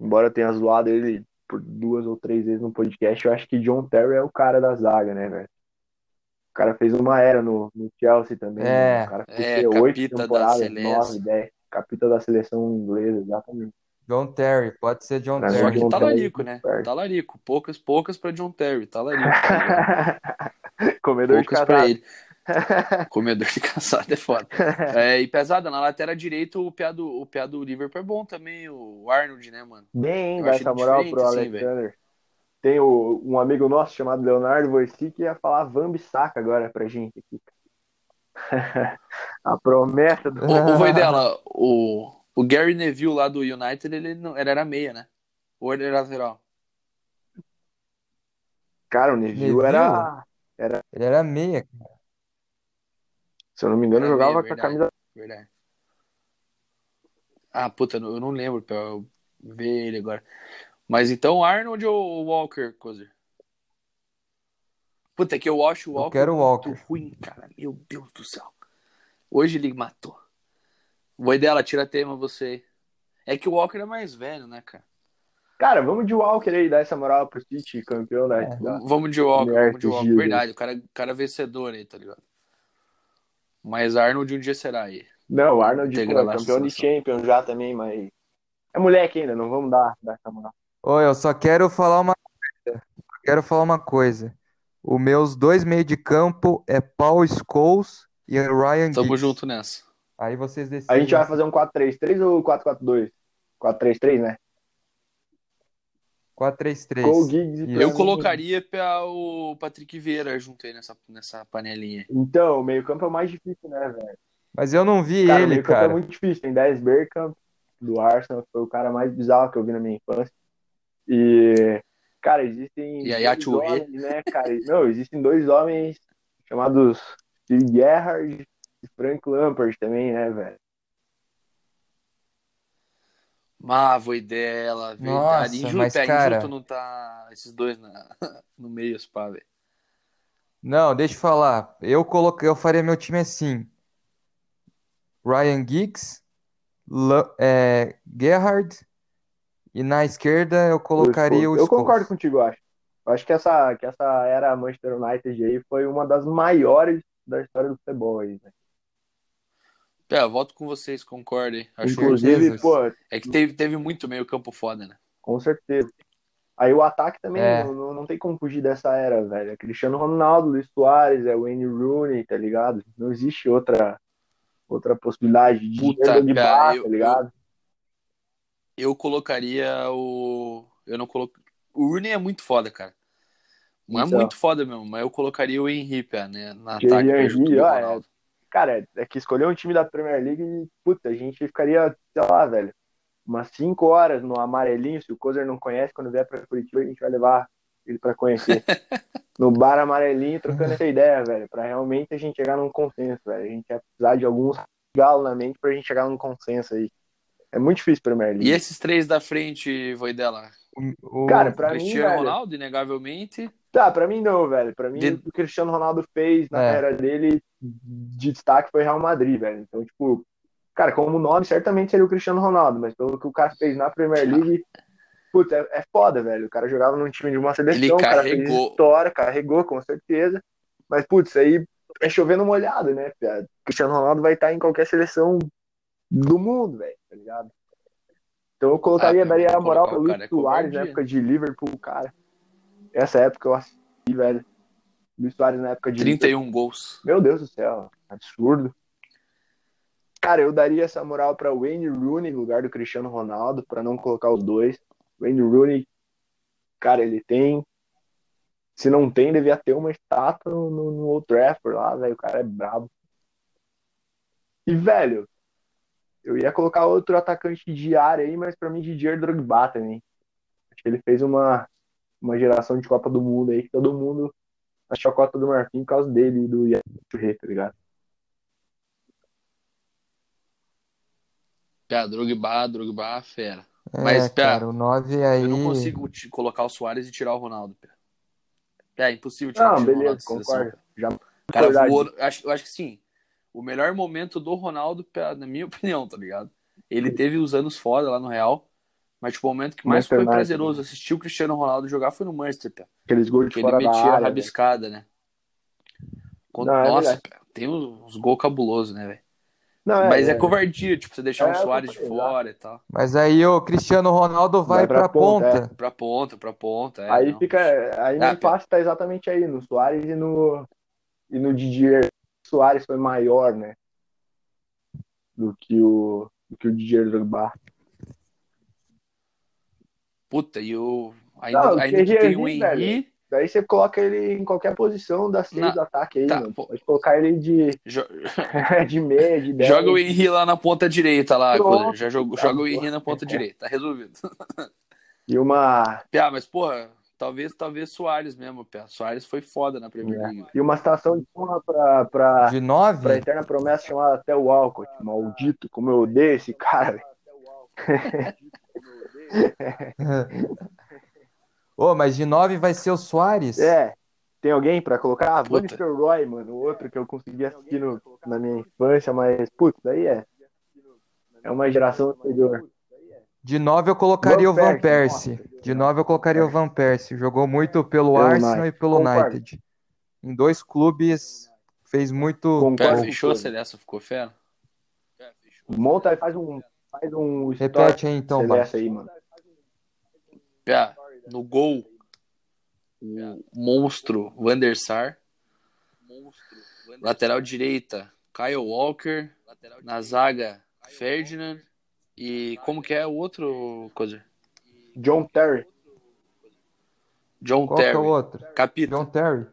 embora eu tenha zoado ele por duas ou três vezes no podcast, eu acho que John Terry é o cara da zaga, né, velho? O cara fez uma era no, no Chelsea também, É. né? O cara É, ficou oito temporadas, nove, dez, capita da seleção inglesa, exatamente. John Terry, pode ser John Pra mim, Só Terry. que John talarico, Terry né? perto. Talarico. Poucas, poucas pra John Terry. Talarico. tá? Comedor de Poucas pra casado. ele. Comedor de caçada é foda. É, e pesada, na lateral direita, o piá do, o piá do Liverpool é bom também, o Arnold, né, mano? Bem, Eu dá essa moral pro assim, Alexander. Tem o, um amigo nosso chamado Leonardo Voici que ia falar Vambissaca agora pra gente aqui. A promessa do. O, o Voidela, o, o Gary Neville lá do United, ele, não, ele era meia, né? Ou ele era lateral? Cara, o Neville Neville? era. Ele era meia. Se eu não me engano, Era jogava meia, com a verdade. camisa. Verdade. Ah, puta, eu não lembro pra eu ver ele agora. Mas então, Arnold ou Walker, Cozer? Puta, é que eu acho o Eu Walker quero o muito Walker. ruim, cara. Meu Deus do céu. Hoje ele matou. Voidela, tira tema você. É que o Walker é mais velho, né, cara? Cara, vamos de Walker aí, dar essa moral pro City, campeão da. É. Vamos de Walker, vamos de Walker. Verdade, o cara, cara vencedor aí, tá ligado? Mas Arnold um dia será aí. Não, o Arnold pô, é campeão de seleção. Champions já também, mas. É moleque ainda, não vamos dar, dar essa moral. Oi, eu só quero falar uma coisa. Quero falar uma coisa. Os meus dois meio de campo é Paul Scholes e Ryan Tamo Giggs. junto nessa. Aí vocês A decidem. gente vai fazer um 4-3-3 ou 4-4-2? 4-3-3, né? 4-3-3. Cole Giggs e Isso. pra Eu colocaria o Patrick Vieira junto aí nessa, nessa panelinha. Então, o meio-campo é o mais difícil, né, velho? Mas eu não vi Cara, o ele, meio-campo é cara. muito difícil. Tem 10 Bergkamp, do Arsenal, que foi o cara mais bizarro que eu vi na minha infância. E, cara, existem E aí, dois homens, né, cara? Não, existem dois homens chamados Steve Gerrard e Frank Lampard também, né, velho? Ah, Voidela, verdade. Nossa, mas, é, cara- injusto não tá esses dois na, no meio, pá, velho. Não, deixa eu falar. Eu coloquei, eu faria meu time assim. Ryan Giggs, La- é, Gerrard e na esquerda eu colocaria o Eu concordo contigo, eu acho. Eu acho que essa, que essa era Manchester United aí foi uma das maiores da história do futebol aí, né? É, eu voto com vocês, concordem. Acho Inclusive, pô, É que teve, teve muito meio campo foda, né? Com certeza. Aí o ataque também É. não, não, tem como fugir dessa era, velho. É Cristiano Ronaldo, Luis Soares, é Wayne Rooney, tá ligado? Não existe outra outra possibilidade de Puta, de cara, bar, eu- tá ligado? Eu colocaria o. Eu não coloco. O Rooney é muito foda, cara. Não é Então. muito foda mesmo, mas eu colocaria o Henry, pé, né? Na ataque Henry, ó, é. Cara, é que escolher um time da Premier League e, puta, a gente ficaria, sei lá, velho, umas 5 horas no amarelinho. Se o Kozer não conhece, quando vier pra Curitiba, a gente vai levar ele pra conhecer. no bar amarelinho, trocando essa ideia, velho, pra realmente a gente chegar num consenso, velho. A gente vai precisar de alguns galos na mente pra gente chegar num consenso aí. É muito difícil Premier League. E esses três da frente, Voidela? O, o- Cara, pra mim, Cristiano velho, Ronaldo, inegavelmente. Tá, pra mim não, velho. Pra mim, De- o que o Cristiano Ronaldo fez na É. carreira dele de destaque foi Real Madrid, velho. Então, tipo, cara, como nome, certamente seria o Cristiano Ronaldo, mas pelo que o cara fez na Premier League, putz, é, é foda, velho. O cara jogava num time de uma seleção, Ele o cara fez carregou. história, carregou, com certeza. Mas, putz, aí é chovendo molhado, né? piada? Cristiano Ronaldo vai estar em qualquer seleção do mundo, velho, tá ligado? Então eu colocaria, Ah, daria a moral pro Luiz Soares na época de Liverpool, cara. Essa época eu assisti, velho. Luiz Soares na época de 31 gols. Meu Deus do céu, absurdo. Cara, eu daria essa moral pra Wayne Rooney no lugar do Cristiano Ronaldo, pra não colocar os dois. Wayne Rooney, cara, ele tem. Se não tem, devia ter uma estátua no, no, Old Trafford lá, velho. O cara é brabo. E, velho, eu ia colocar outro atacante de área aí, mas pra mim Didier Drogba também. Acho que ele fez uma, uma geração de Copa do Mundo aí que todo mundo a Copa do Marfim por causa dele e do Touré, tá ligado? Pia, Drogba, Drogba, fera. É, Mas, Pia, cara, o 9 aí. Eu não consigo te- colocar o Soares e tirar o Ronaldo. Pia, é impossível tirar Não, o beleza, Ronaldo concordo. Já cara Verdade. voou. Eu acho, eu acho que sim. O melhor momento do Ronaldo, na minha opinião, tá ligado? Ele teve os anos foda lá no Real. Mas tipo, o momento que mais Manchester foi United, prazeroso assistir o Cristiano Ronaldo jogar foi no Manchester, Pia. aqueles gols de Que ele fora da metia a área. velho. rabiscada, né? Quando- Não, é Nossa. Pia, tem uns, uns gols cabulosos, né, velho? Não, é, Mas é, é, covardia, tipo, você deixar É, o Soares de fora e tal. Mas aí o Cristiano Ronaldo vai, Vai pra pra, ponta, ponta. Pra ponta, pra ponta. é, aí não. fica. Aí Ah, meu empate tá exatamente aí, no Soares e no, e no Didier. O Soares foi maior, né? Do que o, do que o Didier Drogba. Puta, e o. Ainda, Não, o ainda que tem o Henry. Daí você coloca ele em qualquer posição da seis Na- do ataque aí, tá, mano. Pode colocar ele de, jo- de meia, de 10. Joga o Henry lá na ponta direita lá, Pronto. já jogou, Tá, joga o. Henry na ponta direita, tá resolvido. E uma, Pia, mas porra, talvez, talvez Soares mesmo, Pia. Soares foi foda na Premier É. League. e uma situação de honra pra, pra, De 9? pra eterna promessa chamada até o Walcott. Maldito, como eu odeio esse cara, velho. Ô, mas de 9 vai ser o Soares? É. Tem alguém pra colocar? Ah, Van. Nistelrooy, mano. Outro que eu consegui assistir no- na minha infância, mas, putz, daí é. É uma geração anterior. De 9 eu colocaria Van o Van Persie. De 9 eu colocaria o Van Persie. Jogou muito pelo Pelo Arsenal United. e pelo Concordo. United. Em dois clubes, fez muito. Concordo. Fechou a Celeste, ficou fera? Monta e faz um, faz um Repete aí então, Celeste aí, mano. Pia, no gol, o monstro Van der Sar. Lateral direita, Kyle Walker. Na zaga, Ferdinand. E como que é o outro, coisa? John Terry. John Qual que é Terry. o outro? Capitão. John Terry.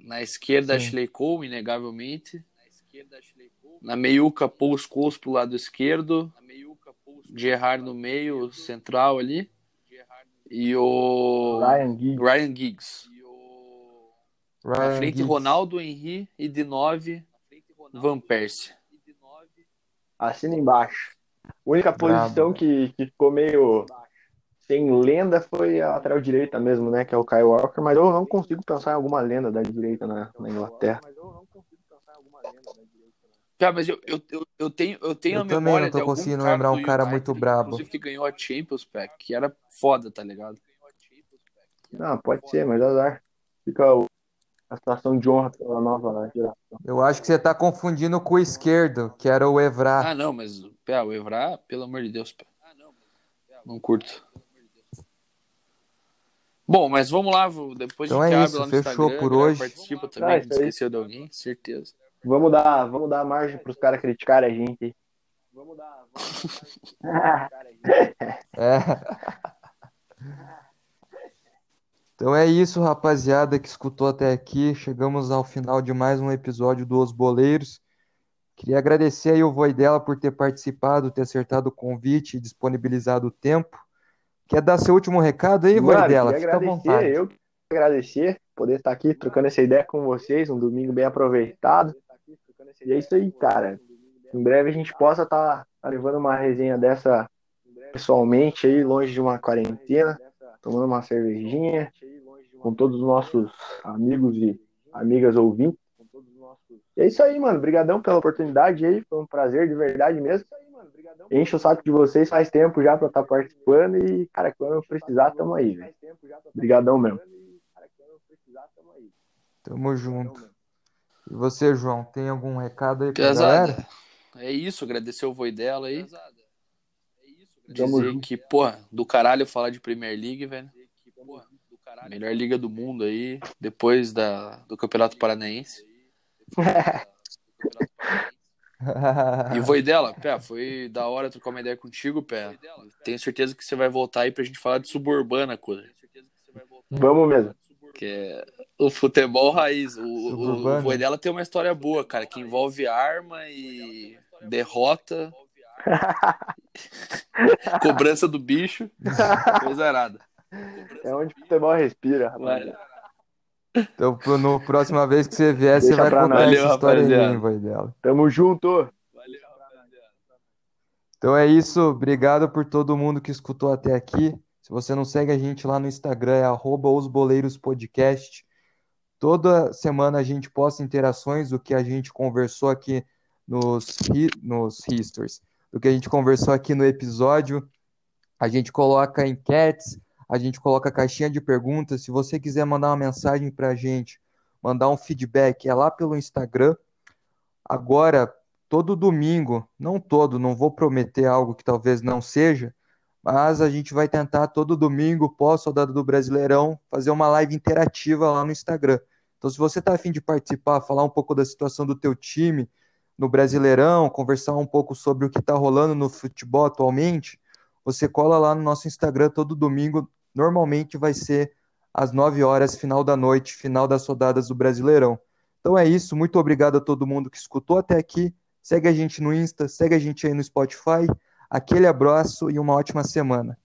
Na esquerda, Sim. Ashley Cole, inegavelmente. Na meiuca, Paul Scholes pro lado esquerdo. Gerrard no meio, central ali. E o Ryan Giggs. Ryan Giggs. Na Ryan frente, Giggs. Ronaldo Henry. E de 9, Van Persie. Assina embaixo. A única posição que, que ficou meio sem lenda foi a lateral direita mesmo, né? Que é o Kyle Walker, mas eu não consigo pensar em alguma lenda da direita na, na Inglaterra. Tá, mas eu, eu, eu, eu tenho, eu tenho Eu a também memória não tô de algum conseguindo lembrar um cara United, muito brabo. Inclusive que ganhou a Champions, Pack, que era foda, tá ligado? Não, pode ser, mas azar. Fica o- a situação de honra pela nova geração. Eu acho que você tá confundindo com o esquerdo, que era o Evra. Ah, não, mas pé, o Evra, pelo amor de Deus, pé. Não curto. Bom, mas vamos lá, depois Então a gente é abre isso, lá no fechou Instagram, por galera hoje. participa Ah, também, isso não aí. esqueceu de alguém, certeza. Vamos dar, vamos dar margem pros caras criticarem a gente. É. Então é isso, rapaziada que escutou até aqui. Chegamos ao final de mais um episódio do Os Boleiros. Queria agradecer aí o Voidela por ter participado, ter acertado o convite e disponibilizado o tempo. Quer dar seu último recado aí, Mano, Voidela? Fica à agradecer, vontade. eu queria agradecer poder estar aqui trocando essa ideia com vocês, um domingo bem aproveitado. E é isso aí, cara. Em breve a gente possa estar levando uma resenha dessa pessoalmente aí, longe de uma quarentena, tomando uma cervejinha com todos os nossos amigos e amigas ouvintes. E é isso aí, mano. Obrigadão pela oportunidade aí, foi um prazer de verdade mesmo. enche o saco de vocês faz tempo já pra estar tá participando e, cara, quando precisar, tamo aí. Obrigadão mesmo. Tamo junto. E você, João, tem algum recado aí pra Pesada. galera? É isso, agradecer o Voi dela aí. Dizer que, porra, do caralho falar de Premier League, velho. Melhor liga do mundo aí, depois da, do Campeonato Paranaense. e o Voi dela, pé, foi da hora trocar uma ideia contigo, pé. Tenho certeza que você vai voltar aí pra gente falar de suburbana, coisa. Vamos mesmo. Que é o futebol raiz. O, o, o Voi dela tem uma história boa, cara, que envolve arma e derrota. Cobrança do bicho. Coisa arada. É onde o futebol respira. Então, no próxima vez que você vier, Deixa você vai contar Valeu, essa história aí, vai dela. Tamo junto. Valeu, Então é isso. Obrigado por todo mundo que escutou até aqui. Você não segue a gente lá no Instagram, é osboleirospodcast. Toda semana a gente posta interações do que a gente conversou aqui nos, nos histories, do que a gente conversou aqui no episódio. A gente coloca enquetes, a gente coloca caixinha de perguntas. Se você quiser mandar uma mensagem para a gente, mandar um feedback, é lá pelo Instagram. Agora, todo domingo, não todo, não vou prometer algo que talvez não seja, mas a gente vai tentar todo domingo, pós-soldado do Brasileirão, fazer uma live interativa lá no Instagram. Então, se você está afim de participar, falar um pouco da situação do teu time no Brasileirão, conversar um pouco sobre o que está rolando no futebol atualmente, você cola lá no nosso Instagram todo domingo, normalmente vai ser às 9 horas, final da noite, final das rodadas do Brasileirão. Então é isso, muito obrigado a todo mundo que escutou até aqui. Segue a gente no Insta, segue a gente aí no Spotify. Aquele abraço e uma ótima semana.